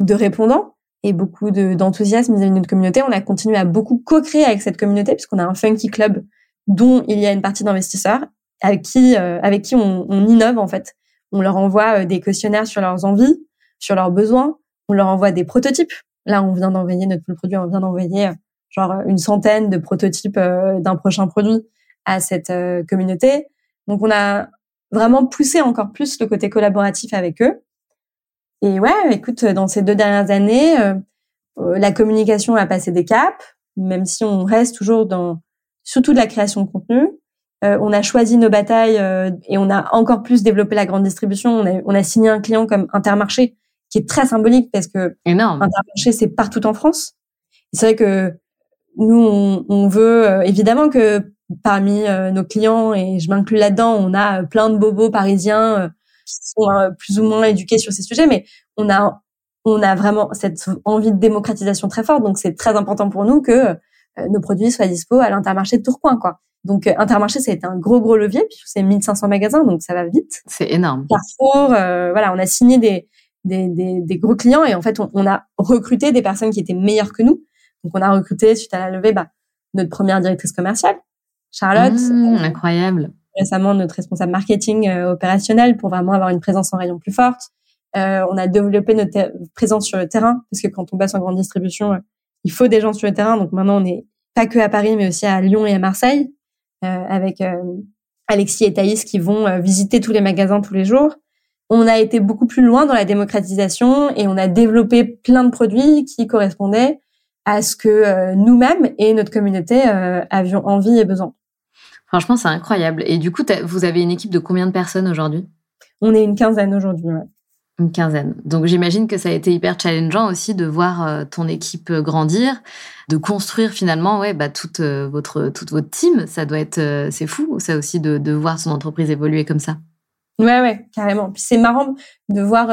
de répondants et beaucoup d'enthousiasme vis-à-vis de notre communauté. On a continué à beaucoup co-créer avec cette communauté puisqu'on a un funky club dont il y a une partie d'investisseurs avec qui, avec qui on, on, innove en fait. On leur envoie des questionnaires sur leurs envies, sur leurs besoins. On leur envoie des prototypes. Là, on vient d'envoyer notre produit, on vient d'envoyer genre une centaine de prototypes d'un prochain produit à cette communauté. Donc on a vraiment poussé encore plus le côté collaboratif avec eux. Et ouais, écoute, dans ces deux dernières années, euh, euh, la communication a passé des caps, même si on reste toujours dans surtout de la création de contenu. Euh, on a choisi nos batailles et on a encore plus développé la grande distribution. On a signé un client comme Intermarché, qui est très symbolique parce que Énorme. Intermarché c'est partout en France. C'est vrai que nous on, on veut évidemment que parmi euh, nos clients, et je m'inclus là-dedans, on a plein de bobos parisiens euh, qui sont euh, plus ou moins éduqués sur ces sujets, mais on a on a vraiment cette envie de démocratisation très forte, donc c'est très important pour nous que nos produits soient dispo à l'Intermarché de Tourcoing, quoi. Donc Intermarché, ça a été un gros gros levier, puisque c'est 1500 magasins, donc ça va vite. C'est énorme. Carrefour, voilà, on a signé des, des, des, des, gros clients et en fait on, on, a recruté des personnes qui étaient meilleures que nous. Donc on a recruté suite à la levée bah, notre première directrice commerciale, Charlotte. Mmh, incroyable. Récemment, notre responsable marketing euh, opérationnel pour vraiment avoir une présence en rayon plus forte. Euh, on a développé notre présence sur le terrain parce que quand on passe en grande distribution, euh, il faut des gens sur le terrain. Donc maintenant, on n'est pas que à Paris, mais aussi à Lyon et à Marseille avec Alexis et Thaïs qui vont visiter tous les magasins tous les jours. On a été beaucoup plus loin dans la démocratisation et on a développé plein de produits qui correspondaient à ce que nous-mêmes et notre communauté avions envie et besoin. Franchement, c'est incroyable. Et du coup, vous avez une équipe de combien de personnes aujourd'hui? On est une quinzaine aujourd'hui, ouais. Une quinzaine. Donc j'imagine que ça a été hyper challengeant aussi de voir euh, ton équipe euh, grandir, de construire finalement ouais bah toute euh, votre toute votre team. Ça doit être c'est fou ça aussi de, de voir son entreprise évoluer comme ça. Ouais ouais carrément. Puis c'est marrant de voir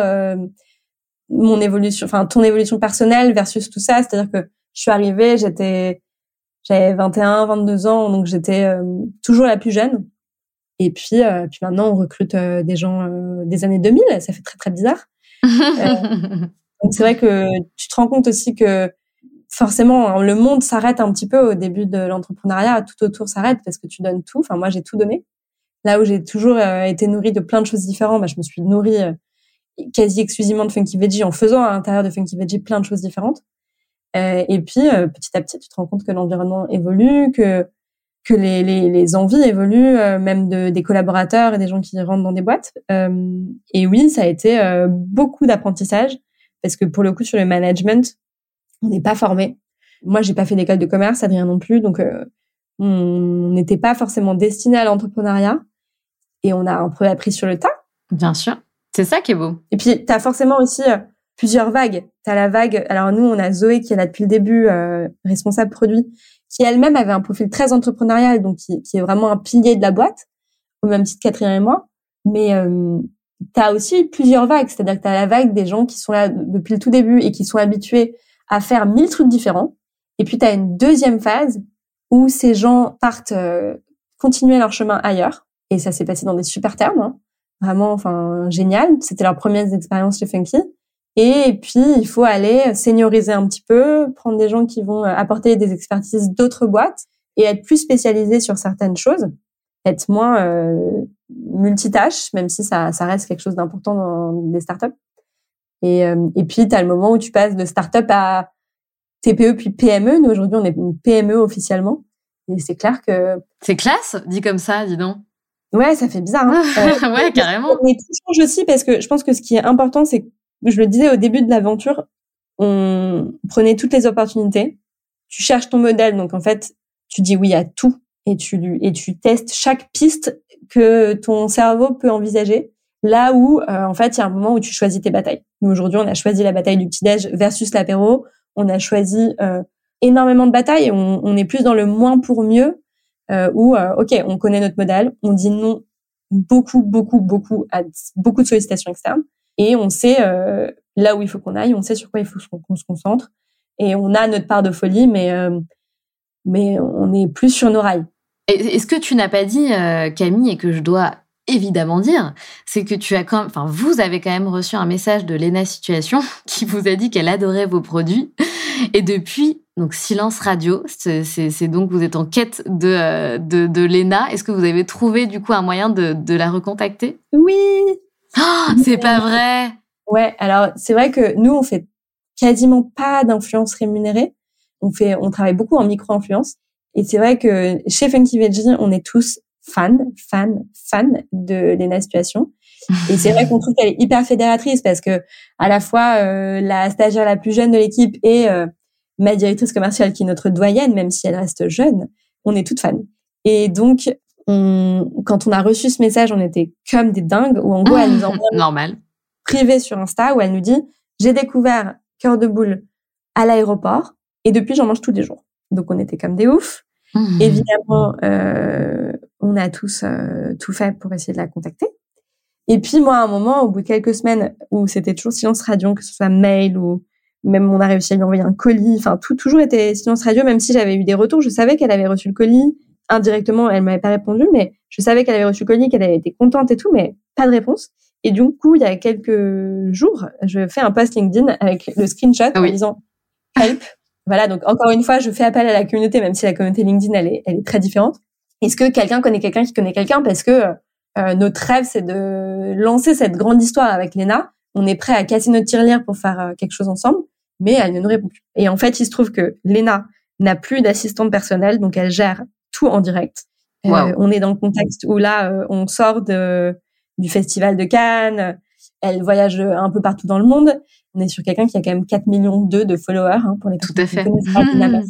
mon évolution, enfin ton évolution personnelle versus tout ça. C'est-à-dire que je suis arrivée, j'étais j'avais 21, 22 ans, donc j'étais euh, toujours la plus jeune. Et puis, euh, puis maintenant, on recrute euh, des gens des années 2000. Ça fait très, très bizarre. donc c'est vrai que tu te rends compte aussi que forcément, hein, le monde s'arrête un petit peu au début de l'entrepreneuriat. Tout autour s'arrête parce que tu donnes tout. Enfin, moi, j'ai tout donné. Là où j'ai toujours été nourrie de plein de choses différentes, bah, je me suis nourrie quasi exclusivement de Funky Veggie en faisant à l'intérieur de Funky Veggie plein de choses différentes. Euh, et puis, euh, petit à petit, tu te rends compte que l'environnement évolue, que que les, les, les envies évoluent, euh, même de, des collaborateurs et des gens qui rentrent dans des boîtes. et oui, ça a été beaucoup d'apprentissage parce que pour le coup, sur le management, on n'est pas formé. Moi, j'ai pas fait d'école de commerce, Adrien non plus, donc on n'était pas forcément destiné à l'entrepreneuriat et on a un peu appris sur le tas. Bien sûr, c'est ça qui est beau. Et puis, tu as forcément aussi plusieurs vagues. Tu as la vague, alors nous, on a Zoé qui est là depuis le début, euh, responsable produit, qui elle-même avait un profil très entrepreneurial, donc qui, qui, est vraiment un pilier de la boîte, au même titre Catherine et moi. Mais euh, tu as aussi plusieurs vagues, c'est-à-dire que tu as la vague des gens qui sont là depuis le tout début et qui sont habitués à faire mille trucs différents. Et puis tu as une deuxième phase où ces gens partent euh, continuer leur chemin ailleurs. Et ça s'est passé dans des super termes, hein. vraiment, enfin génial. C'était leur première expérience chez Funky. Et puis, il faut aller senioriser un petit peu, prendre des gens qui vont euh, apporter des expertises d'autres boîtes et être plus spécialisé sur certaines choses, être moins euh, multitâche, même si ça, ça reste quelque chose d'important dans des startups. Et, euh, et puis, tu as le moment où tu passes de startup à TPE puis PME. Nous, aujourd'hui, on est une PME officiellement. Et c'est clair que... C'est classe, dit comme ça, dis donc. Ouais, ça fait bizarre. Hein euh, ouais, carrément. Mais tout change aussi parce que je pense que ce qui est important, c'est je le disais au début de l'aventure, on prenait toutes les opportunités. Tu cherches ton modèle, donc en fait, tu dis oui à tout et tu et tu testes chaque piste que ton cerveau peut envisager. Là où, euh, en fait, il y a un moment où tu choisis tes batailles. Nous aujourd'hui, on a choisi la bataille du petit déj versus l'apéro. On a choisi euh, énormément de batailles. On, on, est plus dans le moins pour mieux, euh, où euh, ok, on connaît notre modèle, on dit non beaucoup, beaucoup, beaucoup à beaucoup de sollicitations externes et on sait euh, là où il faut qu'on aille, on sait sur quoi il faut qu'on se concentre et on a notre part de folie, mais mais on est plus sur nos rails. Est-ce que tu n'as pas dit Camille et que je dois évidemment dire, c'est que tu as quand, enfin vous avez quand même reçu un message de Lena Situation qui vous a dit qu'elle adorait vos produits et depuis donc silence radio, c'est donc vous êtes en quête de de, de Lena. Est-ce que vous avez trouvé du coup un moyen de, de la recontacter? Oui, Oh, c'est pas vrai. Ouais, alors c'est vrai que nous on fait quasiment pas d'influence rémunérée. On fait, on travaille beaucoup en micro-influence. Et c'est vrai que chez Funky Veggie, on est tous fans, fans, fans de Lena Situation. Et c'est vrai qu'on trouve qu'elle est hyper fédératrice parce que à la fois euh, la stagiaire la plus jeune de l'équipe et euh, ma directrice commerciale qui est notre doyenne, même si elle reste jeune, on est toutes fans. Et donc quand on a reçu ce message, on était comme des dingues, où en gros, elle nous envoie normal privé sur Insta, où elle nous dit j'ai découvert cœur de boule à l'aéroport et depuis j'en mange tous les jours. Donc on était comme des oufs. Mmh. Évidemment, euh, on a tous euh, tout fait pour essayer de la contacter. Et puis moi, à un moment, au bout de quelques semaines où c'était toujours silence radio, que ce soit mail ou même on a réussi à lui envoyer un colis, enfin tout toujours était silence radio, même si j'avais eu des retours, je savais qu'elle avait reçu le colis, indirectement, elle m'avait pas répondu, mais je savais qu'elle avait reçu le colis, qu'elle avait été contente et tout, mais pas de réponse. Et du coup, il y a quelques jours, je fais un post LinkedIn avec le screenshot ah en disant help. Voilà, donc encore une fois, je fais appel à la communauté, même si la communauté LinkedIn, elle est, elle est très différente. Est-ce que quelqu'un connaît quelqu'un qui connaît quelqu'un? Parce que euh, notre rêve, c'est de lancer cette grande histoire avec Léna. On est prêt à casser notre tirelire pour faire euh, quelque chose ensemble, mais elle ne nous répond plus. Et en fait, il se trouve que Léna n'a plus d'assistante personnelle, donc elle gère tout en direct. Euh, on est dans le contexte où là, euh, on sort de, du festival de Cannes. Elle voyage un peu partout dans le monde. On est sur quelqu'un qui a quand même 4 millions de followers hein, pour les Tout à fait. Mmh.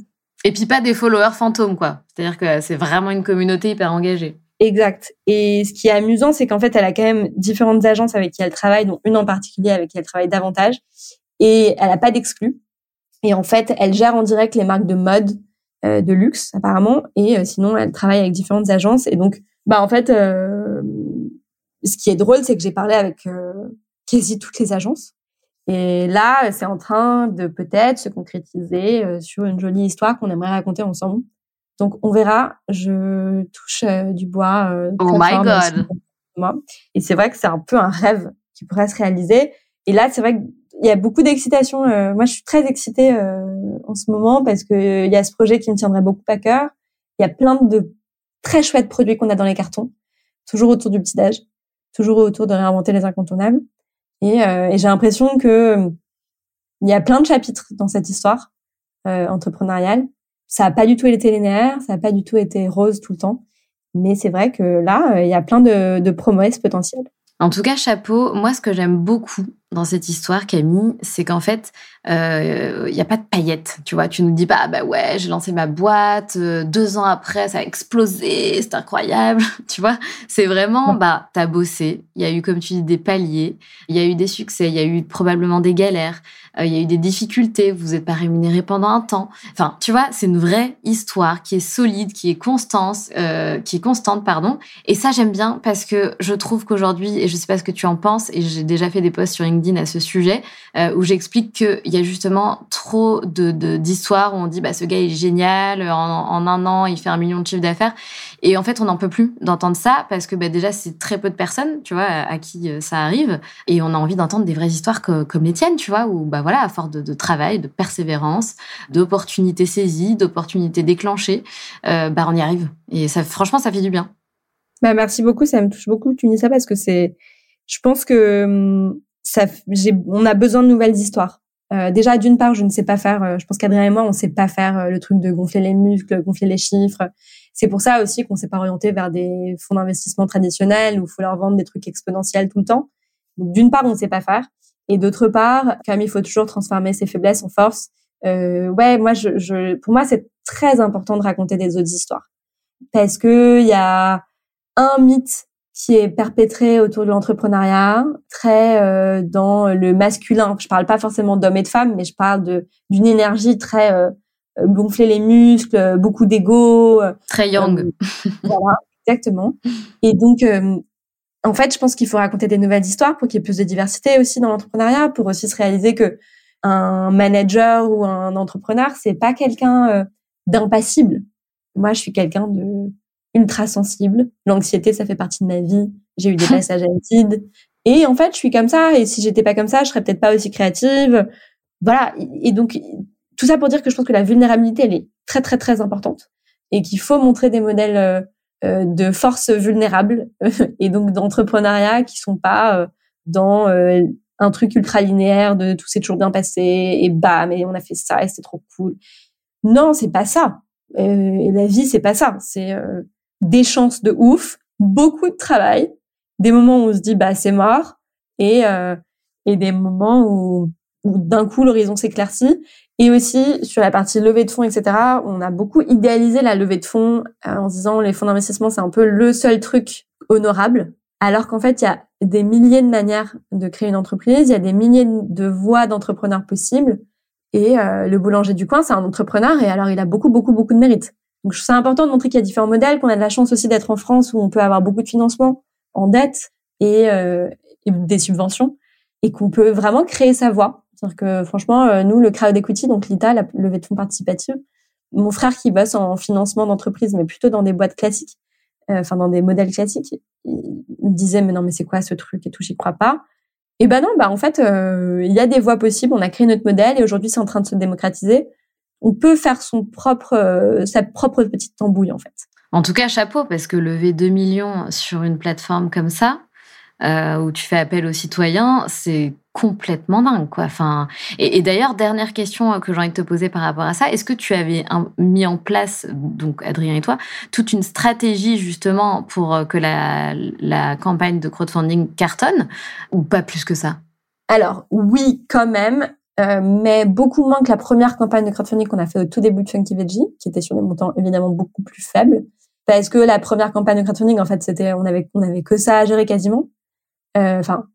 Et puis pas des followers fantômes, quoi. C'est-à-dire que c'est vraiment une communauté hyper engagée. Exact. Et ce qui est amusant, c'est qu'en fait, elle a quand même différentes agences avec qui elle travaille, dont une en particulier avec qui elle travaille davantage. Et elle n'a pas d'exclus. Et en fait, elle gère en direct les marques de mode, euh, de luxe apparemment et euh, sinon elle travaille avec différentes agences et donc bah en fait euh, ce qui est drôle c'est que j'ai parlé avec quasi toutes les agences et là c'est en train de peut-être se concrétiser sur une jolie histoire qu'on aimerait raconter ensemble donc on verra je touche du bois oh my god et c'est vrai que c'est un peu un rêve qui pourrait se réaliser et là c'est vrai que il y a beaucoup d'excitation. Euh, moi, je suis très excitée euh, en ce moment parce que il euh, y a ce projet qui me tiendrait beaucoup à cœur. Il y a plein de très chouettes produits qu'on a dans les cartons, toujours autour du petit âge, toujours autour de réinventer les incontournables. Et, et j'ai l'impression que il y a plein de chapitres dans cette histoire entrepreneuriale. Ça n'a pas du tout été linéaire, ça n'a pas du tout été rose tout le temps. Mais c'est vrai que là, il y a plein de, de promesses potentielles. En tout cas, chapeau, moi ce que j'aime beaucoup, dans cette histoire, Camille, c'est qu'en fait, il euh, n'y a pas de paillettes. Tu vois, tu nous dis pas, ah bah ouais, j'ai lancé ma boîte, euh, deux ans après, ça a explosé, c'est incroyable. tu vois, c'est vraiment, bah, t'as bossé. Il y a eu, comme tu dis, des paliers, il y a eu des succès, il y a eu probablement des galères, euh, il y a eu des difficultés, vous n'êtes pas rémunéré pendant un temps. Enfin, tu vois, c'est une vraie histoire qui est solide, qui est constante, euh, qui est constante, pardon. Et ça, j'aime bien parce que je trouve qu'aujourd'hui, et je sais pas ce que tu en penses, et j'ai déjà fait des posts sur LinkedIn à ce sujet, euh, où j'explique qu'il y a justement trop de d'histoires où on dit, bah, ce gars est génial, en, un an, il fait un million de chiffre d'affaires. Et en fait, on n'en peut plus d'entendre ça parce que bah, déjà, c'est très peu de personnes, tu vois, à, qui euh, ça arrive. Et on a envie d'entendre des vraies histoires comme les tiennes, tu vois, où, bah voilà, à force de, travail, de persévérance, d'opportunités saisies, d'opportunités déclenchées, euh, bah on y arrive. Et ça, franchement, ça fait du bien. Bah, merci beaucoup, ça me touche beaucoup que tu dis ça parce que c'est, je pense que hum, ça, j'ai, on a besoin de nouvelles histoires. Euh, déjà, d'une part, je ne sais pas faire. je pense qu'Adrien et moi, on ne sait pas faire le truc de gonfler les muscles, gonfler les chiffres. C'est pour ça aussi qu'on s'est pas orienté vers des fonds d'investissement traditionnels où il faut leur vendre des trucs exponentiels tout le temps. Donc d'une part, on ne sait pas faire, et d'autre part, comme il faut toujours transformer ses faiblesses en force. Euh, ouais, moi, je, je, pour moi, c'est très important de raconter des autres histoires parce que il y a un mythe qui est perpétré autour de l'entrepreneuriat, très euh, dans le masculin. Je parle pas forcément d'hommes et de femmes, mais je parle de d'une énergie très euh, euh, gonfler les muscles, euh, beaucoup d'ego. Euh, Très young. voilà, exactement. Et donc, en fait, je pense qu'il faut raconter des nouvelles histoires pour qu'il y ait plus de diversité aussi dans l'entrepreneuriat, pour aussi se réaliser que un manager ou un entrepreneur, c'est pas quelqu'un d'impassible. Moi, je suis quelqu'un de ultra sensible. L'anxiété, ça fait partie de ma vie. J'ai eu des passages à vide. Et en fait, je suis comme ça. Et si j'étais pas comme ça, je serais peut-être pas aussi créative. Voilà. Et donc, tout ça pour dire que je pense que la vulnérabilité, elle est très, très, très importante et qu'il faut montrer des modèles euh, euh, de force vulnérable et donc d'entrepreneuriat qui sont pas euh, dans un truc ultra linéaire de tout s'est toujours bien passé et bam et on a fait ça et c'est trop cool. Non, c'est pas ça. Euh, la vie, c'est pas ça. C'est des chances de ouf, beaucoup de travail, des moments où on se dit bah c'est mort et et des moments où, où d'un coup l'horizon s'éclaircit et aussi sur la partie levée de fonds, etc. On a beaucoup idéalisé la levée de fonds euh, en disant les fonds d'investissement c'est un peu le seul truc honorable, alors qu'en fait il y a des milliers de manières de créer une entreprise, il y a des milliers de voies d'entrepreneurs possibles. Et euh, le boulanger du coin c'est un entrepreneur et alors il a beaucoup beaucoup beaucoup de mérite. Donc c'est important de montrer qu'il y a différents modèles, qu'on a de la chance aussi d'être en France où on peut avoir beaucoup de financement en dette et, euh, des subventions et qu'on peut vraiment créer sa voie c'est-à-dire que franchement, euh, nous, le crowd equity, donc l'ITA, la levée de fonds participative, mon frère qui bosse en financement d'entreprise, mais plutôt dans des boîtes classiques, euh, enfin dans des modèles classiques, il me disait mais non mais c'est quoi ce truc et tout, j'y crois pas. Et ben non, bah en fait, euh, il y a des voies possibles. On a créé notre modèle et aujourd'hui c'est en train de se démocratiser. On peut faire son propre, sa propre petite tambouille en fait. En tout cas, chapeau parce que lever 2 millions sur une plateforme comme ça, euh, où tu fais appel aux citoyens, c'est complètement dingue, quoi. Enfin, et, d'ailleurs, dernière question euh, que j'ai envie de te poser par rapport à ça, est-ce que tu avais mis en place, donc Adrien et toi, toute une stratégie justement pour euh, que la, la campagne de crowdfunding cartonne, ou pas plus que ça? Alors oui, quand même. Euh, mais beaucoup moins que la première campagne de crowdfunding qu'on a fait au tout début de Funky Veggie, qui était sur des montants évidemment beaucoup plus faibles, parce que la première campagne de crowdfunding, en fait, c'était on avait on avait que ça à gérer quasiment. Euh, enfin,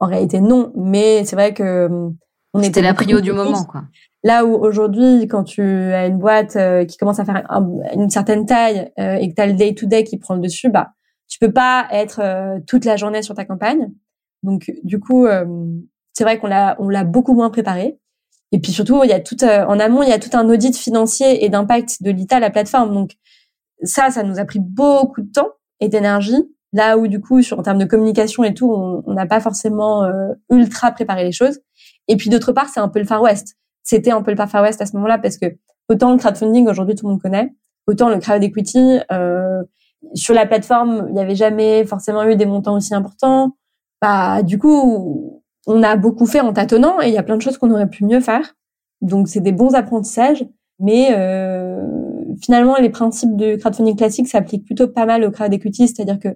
en réalité non, mais c'est vrai que euh, on était la prio du moment, quoi. Là où aujourd'hui, quand tu as une boîte euh, qui commence à faire une certaine taille et que tu as le day to day qui prend le dessus, bah tu peux pas être toute la journée sur ta campagne. Donc du coup, c'est vrai qu'on l'a on l'a beaucoup moins préparé. Et puis surtout, il y a tout en amont, il y a tout un audit financier et d'impact de l'ITA, la plateforme. Donc ça, ça nous a pris beaucoup de temps et d'énergie. Là où du coup, sur en termes de communication et tout, on n'a pas forcément euh, ultra préparé les choses. Et puis d'autre part, c'est un peu le Far West. C'était un peu le Far West à ce moment-là parce que autant le crowdfunding aujourd'hui tout le monde connaît, autant le crowd equity euh, sur la plateforme, il n'y avait jamais forcément eu des montants aussi importants. Bah du coup, on a beaucoup fait en tâtonnant et il y a plein de choses qu'on aurait pu mieux faire. Donc c'est des bons apprentissages, mais euh, finalement les principes du crowdfunding classique s'appliquent plutôt pas mal au crowd equity, c'est-à-dire que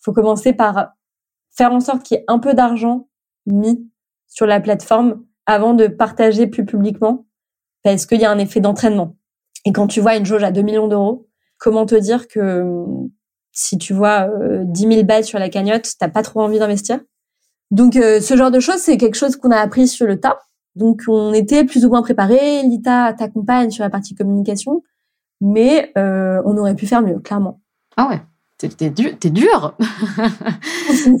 faut commencer par faire en sorte qu'il y ait un peu d'argent mis sur la plateforme avant de partager plus publiquement parce qu'il y a un effet d'entraînement. Et quand tu vois une jauge à 2 millions d'euros, comment te dire que si tu vois 10 000 balles sur la cagnotte, t'as pas trop envie d'investir? Donc ce genre de choses, c'est quelque chose qu'on a appris sur le tas. Donc on était plus ou moins préparé. Lita t'accompagne sur la partie communication, mais on aurait pu faire mieux, clairement. Ah ouais. T'es dur, es dur.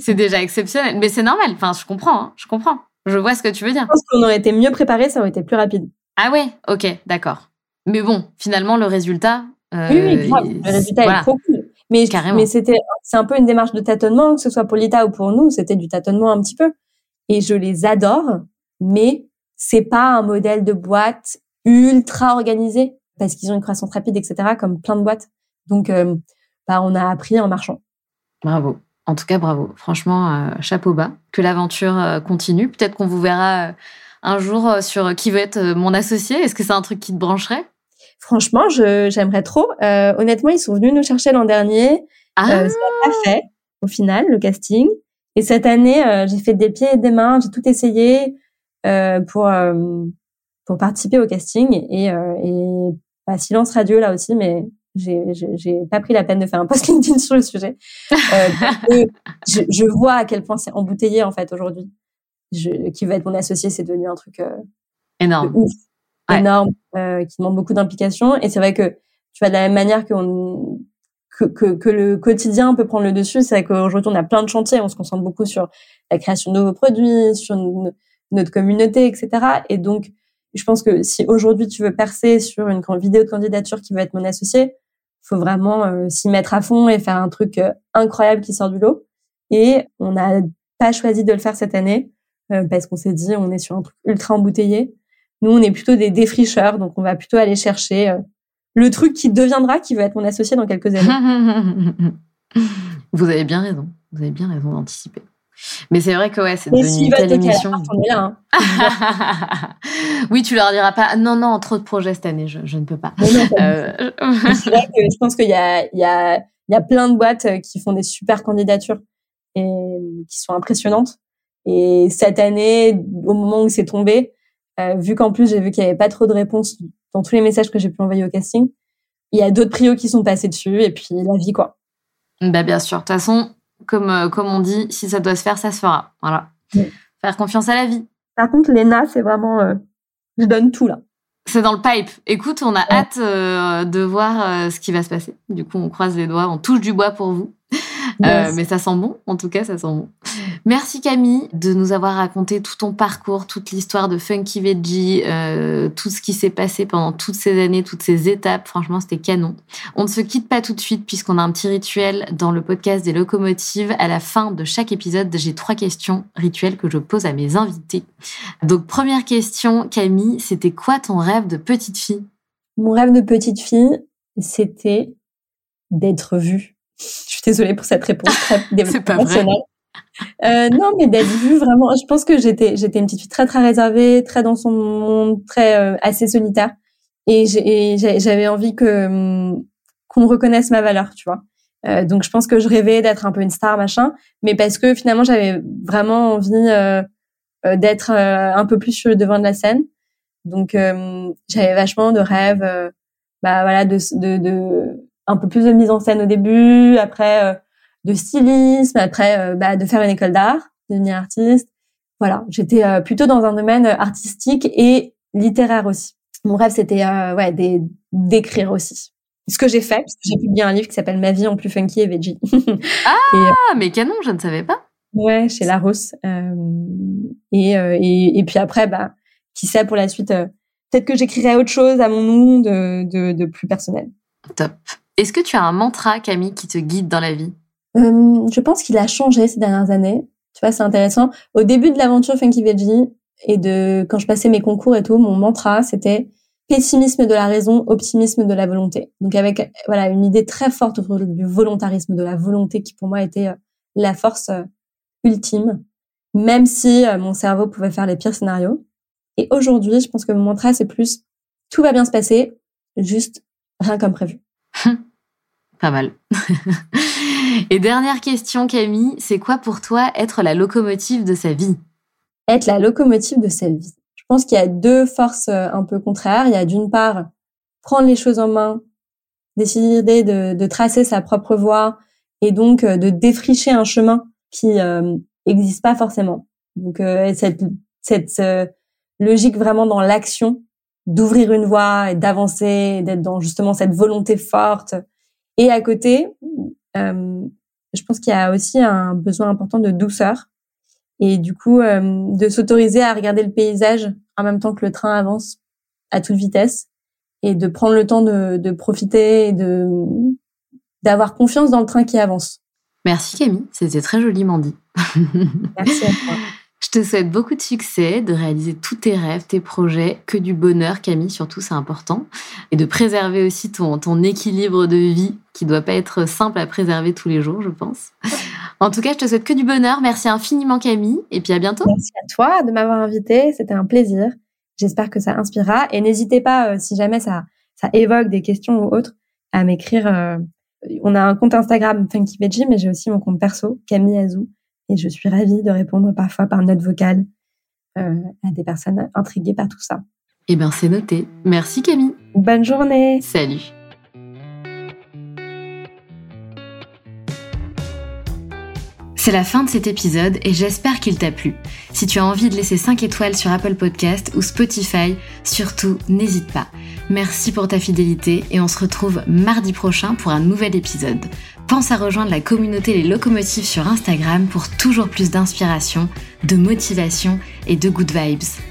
c'est déjà exceptionnel, mais c'est normal. Enfin, je comprends, hein, je comprends. Je vois ce que tu veux dire. Je pense qu'on aurait été mieux préparé, ça aurait été plus rapide. Ah ouais, ok, d'accord. Mais bon, finalement, le résultat. Euh, oui, oui, grave. Le résultat est trop Mais, mais c'était, c'est un peu une démarche de tâtonnement, que ce soit pour l'ITA ou pour nous, c'était du tâtonnement un petit peu. Et je les adore, mais c'est pas un modèle de boîte ultra organisé parce qu'ils ont une croissance rapide, etc., comme plein de boîtes. Donc, euh, bah, on a appris en marchant. Bravo. En tout cas, bravo. Franchement, euh, chapeau bas. Que l'aventure euh, continue. Peut-être qu'on vous verra un jour sur qui veut être mon associé. Est-ce que c'est un truc qui te brancherait? Franchement, j'aimerais trop. honnêtement, ils sont venus nous chercher l'an dernier. Ah. ça n'a pas fait, au final, le casting. Et cette année, j'ai fait des pieds et des mains. J'ai tout essayé pour pour participer au casting. Et, et bah, silence radio là aussi, mais j'ai pas pris la peine de faire un post LinkedIn sur le sujet. Euh, je, je, vois à quel point c'est embouteillé en fait aujourd'hui. Qui va être mon associé, c'est devenu un truc euh, énorme, ouf, énorme, euh, qui demande beaucoup d'implication. Et c'est vrai que tu vois de la même manière qu'on que, que, que, le quotidien peut prendre le dessus. C'est vrai qu'aujourd'hui, on a plein de chantiers. On se concentre beaucoup sur la création de nouveaux produits, sur notre communauté, etc. Et donc, je pense que si aujourd'hui tu veux percer sur une vidéo de candidature qui veut être mon associé, faut vraiment euh, s'y mettre à fond et faire un truc euh, incroyable qui sort du lot. Et on n'a pas choisi de le faire cette année euh, parce qu'on s'est dit on est sur un truc ultra embouteillé. Nous, on est plutôt des défricheurs, donc on va plutôt aller chercher le truc qui deviendra, qui va être mon associé dans quelques années. Vous avez bien raison. Vous avez bien raison d'anticiper. Mais c'est vrai que ouais, c'est devenu une telle émission. Hein. oui, tu leur diras pas. Non, non, trop de projets cette année, je, je ne peux pas. euh... je pense qu'il y a, il y a, il y a plein de boîtes euh, qui font des super candidatures et qui sont impressionnantes. Et cette année, au moment où c'est tombé, euh, vu qu'en plus j'ai vu qu'il y avait pas trop de réponses dans tous les messages que j'ai pu envoyer au casting, il y a d'autres prios qui sont passés dessus et puis la vie quoi. Bah bien sûr. De toute façon, comme, euh, comme on dit, si ça doit se faire, ça se fera. Voilà. Faire confiance à la vie. Par contre, Léna, c'est vraiment, euh, je donne tout là. C'est dans le pipe. Écoute, on a hâte euh, de voir ce qui va se passer. Du coup, on croise les doigts, on touche du bois pour vous. Euh, mais ça sent bon, en tout cas, ça sent bon. Merci Camille de nous avoir raconté tout ton parcours, toute l'histoire de Funky Veggie, euh, tout ce qui s'est passé pendant toutes ces années, toutes ces étapes. Franchement, c'était canon. On ne se quitte pas tout de suite puisqu'on a un petit rituel dans le podcast des locomotives. À la fin de chaque épisode, j'ai trois questions rituelles que je pose à mes invités. Donc, première question, Camille, c'était quoi ton rêve de petite fille? Mon rêve de petite fille, c'était d'être vue je suis désolée pour cette réponse très émotionnelle. Euh, non, mais d'être vue vraiment. Je pense que j'étais j'étais une petite fille très très réservée, très dans son monde, très euh, assez solitaire, et j'avais envie que hum, qu'on reconnaisse ma valeur, tu vois. Euh, donc je pense que je rêvais d'être un peu une star machin, mais parce que finalement j'avais vraiment envie euh, euh d'être euh, un peu plus sur le devant de la scène. Donc j'avais vachement de rêves, bah voilà, de, de, de un peu plus de mise en scène au début, après euh, de stylisme, après euh, bah, de faire une école d'art, devenir artiste. Voilà, j'étais euh, plutôt dans un domaine artistique et littéraire aussi. Mon rêve, c'était ouais, d'écrire aussi. Ce que j'ai fait, parce que j'ai publié un livre qui s'appelle Ma vie en plus funky et veggie. ah, mais canon, je ne savais pas. Ouais, chez Larousse. Et, et, et, puis après, bah, qui sait pour la suite, peut-être que j'écrirai autre chose à mon nom de, de, de plus personnel. Top. Est-ce que tu as un mantra, Camille, qui te guide dans la vie? Euh, Je pense qu'il a changé ces dernières années. Tu vois, c'est intéressant. Au début de l'aventure Funky Veggie et de quand je passais mes concours et tout, mon mantra c'était pessimisme de la raison, optimisme de la volonté. Donc avec voilà une idée très forte autour du volontarisme, de la volonté qui pour moi était euh, la force euh, ultime, même si mon cerveau pouvait faire les pires scénarios. Et aujourd'hui, je pense que mon mantra c'est plus tout va bien se passer, juste rien comme prévu. Pas mal. Et dernière question, Camille, c'est quoi pour toi être la locomotive de sa vie? Être la locomotive de sa vie. Je pense qu'il y a deux forces euh, un peu contraires. Il y a d'une part prendre les choses en main, décider de, de tracer sa propre voie et donc euh, de défricher un chemin qui n'existe pas forcément. Donc cette, cette logique vraiment dans l'action, d'ouvrir une voie et d'avancer, d'être dans justement cette volonté forte. Et à côté, euh, je pense qu'il y a aussi un besoin important de douceur et du coup euh, de s'autoriser à regarder le paysage en même temps que le train avance à toute vitesse et de prendre le temps de, de profiter et de d'avoir confiance dans le train qui avance. Merci Camille, c'était très joliment dit. Merci à toi. Je te souhaite beaucoup de succès, de réaliser tous tes rêves, tes projets, que du bonheur, Camille, surtout, c'est important. Et de préserver aussi ton, ton équilibre de vie, qui doit pas être simple à préserver tous les jours, je pense. En tout cas, je te souhaite que du bonheur. Merci infiniment, Camille. Et puis à bientôt. Merci à toi de m'avoir invité. C'était un plaisir. J'espère que ça inspirera. Et n'hésitez pas, euh, si jamais ça, ça évoque des questions ou autres, à m'écrire. Euh, on a un compte Instagram Funky Veggie, mais j'ai aussi mon compte perso, Camille Azou et je suis ravie de répondre parfois par note vocale euh, à des personnes intriguées par tout ça. Eh bien, c'est noté. Merci Camille. Bonne journée. Salut. C'est la fin de cet épisode et j'espère qu'il t'a plu. Si tu as envie de laisser 5 étoiles sur Apple Podcast ou Spotify, surtout n'hésite pas. Merci pour ta fidélité et on se retrouve mardi prochain pour un nouvel épisode. Pense à rejoindre la communauté Les Locomotives sur Instagram pour toujours plus d'inspiration, de motivation et de good vibes.